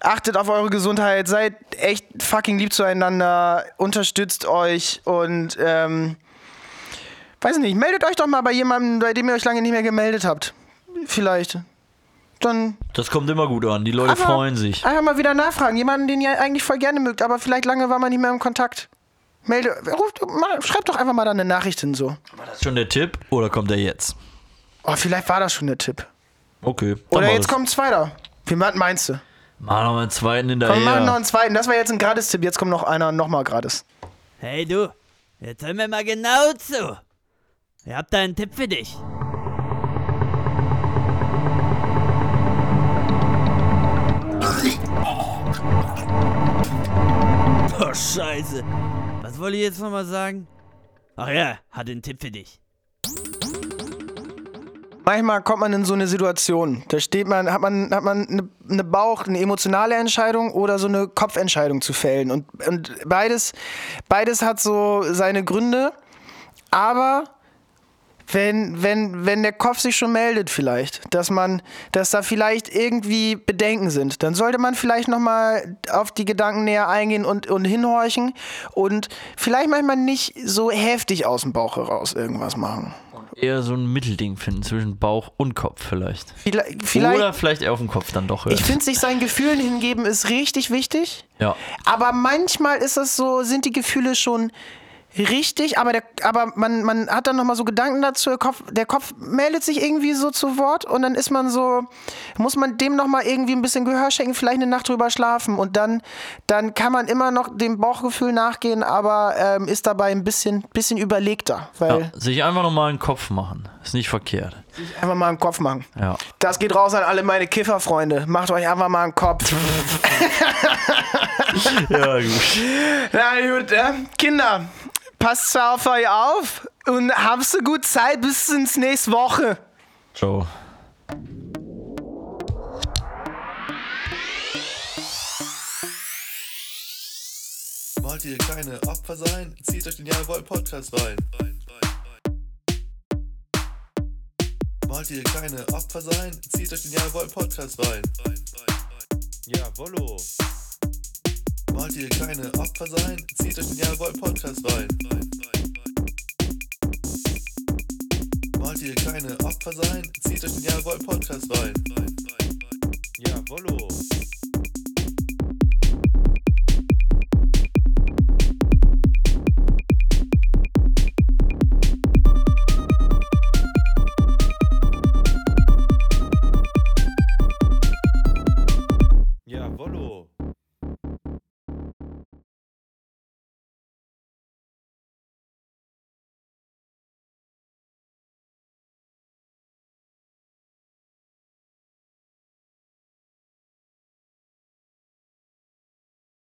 Speaker 1: Achtet auf eure Gesundheit. Seid echt fucking lieb zueinander. Unterstützt euch und ähm, weiß nicht, meldet euch doch mal bei jemandem, bei dem ihr euch lange nicht mehr gemeldet habt. Vielleicht. Dann
Speaker 3: Das kommt immer gut an. Die Leute
Speaker 1: Aber
Speaker 3: freuen sich.
Speaker 1: Einfach mal wieder nachfragen. Jemanden, den ihr eigentlich voll gerne mögt, aber vielleicht lange war man nicht mehr im Kontakt. Melde, ruft, mal, schreibt doch einfach mal da eine Nachricht hin so.
Speaker 3: War das schon der Tipp oder kommt der jetzt?
Speaker 1: Oh, vielleicht war das schon der Tipp.
Speaker 3: Okay.
Speaker 1: Oder jetzt
Speaker 3: das.
Speaker 1: kommt's weiter. Wie was meinst du?
Speaker 3: Mach noch mal einen zweiten
Speaker 1: Komm, wir machen noch
Speaker 3: hinterher.
Speaker 1: einen zweiten. Das war jetzt ein Gratis-Tipp. Jetzt kommt noch einer nochmal gratis.
Speaker 5: Hey du, jetzt hör mir mal genau zu. Ich hab da einen Tipp für dich. Oh, Scheiße. Was wollte ich jetzt nochmal sagen? Ach ja, hatte einen Tipp für dich.
Speaker 1: Manchmal kommt man in so eine Situation. Da steht man, hat man, hat man eine, eine Bauch, eine emotionale Entscheidung oder so eine Kopfentscheidung zu fällen. Und, und beides, beides hat so seine Gründe. Aber wenn, wenn, wenn der Kopf sich schon meldet vielleicht, dass man, dass da vielleicht irgendwie Bedenken sind, dann sollte man vielleicht nochmal auf die Gedanken näher eingehen und, und hinhorchen und vielleicht manchmal nicht so heftig aus dem Bauch heraus irgendwas machen.
Speaker 3: Eher so ein Mittelding finden zwischen Bauch und Kopf vielleicht.
Speaker 1: Vielleicht, vielleicht
Speaker 3: Oder vielleicht eher auf dem Kopf dann doch hören.
Speaker 1: Ich finde, sich seinen Gefühlen hingeben ist richtig wichtig.
Speaker 3: ja.
Speaker 1: Aber manchmal ist es so, sind die Gefühle schon richtig, aber, der, aber man, man hat dann nochmal so Gedanken dazu, der Kopf, der Kopf meldet sich irgendwie so zu Wort und dann ist man so, muss man dem nochmal irgendwie ein bisschen Gehör schenken, vielleicht eine Nacht drüber schlafen und dann, dann kann man immer noch dem Bauchgefühl nachgehen, aber ähm, ist dabei ein bisschen, bisschen überlegter, weil
Speaker 3: ja. Sich einfach nochmal einen Kopf machen. Ist nicht verkehrt.
Speaker 1: einfach mal einen Kopf machen.
Speaker 3: Ja.
Speaker 1: Das geht raus an alle meine Kifferfreunde. Macht euch einfach mal einen Kopf.
Speaker 3: Ja, gut.
Speaker 1: Na gut, äh, Kinder, passt auf euch auf und habt so gut Zeit bis ins nächste Woche.
Speaker 3: Ciao.
Speaker 6: Wollt ihr keine Opfer sein? Zieht euch den Jawohl Podcast rein. Wollt ihr keine Opfer sein? Zieht euch den Jawohl Podcast rein. Jawollo. Wollt ihr keine Opfer sein? Zieht euch den Jawohl Podcast rein. Wollt ihr keine Opfer sein? Zieht euch den Jawohl Podcast rein. Jawollo.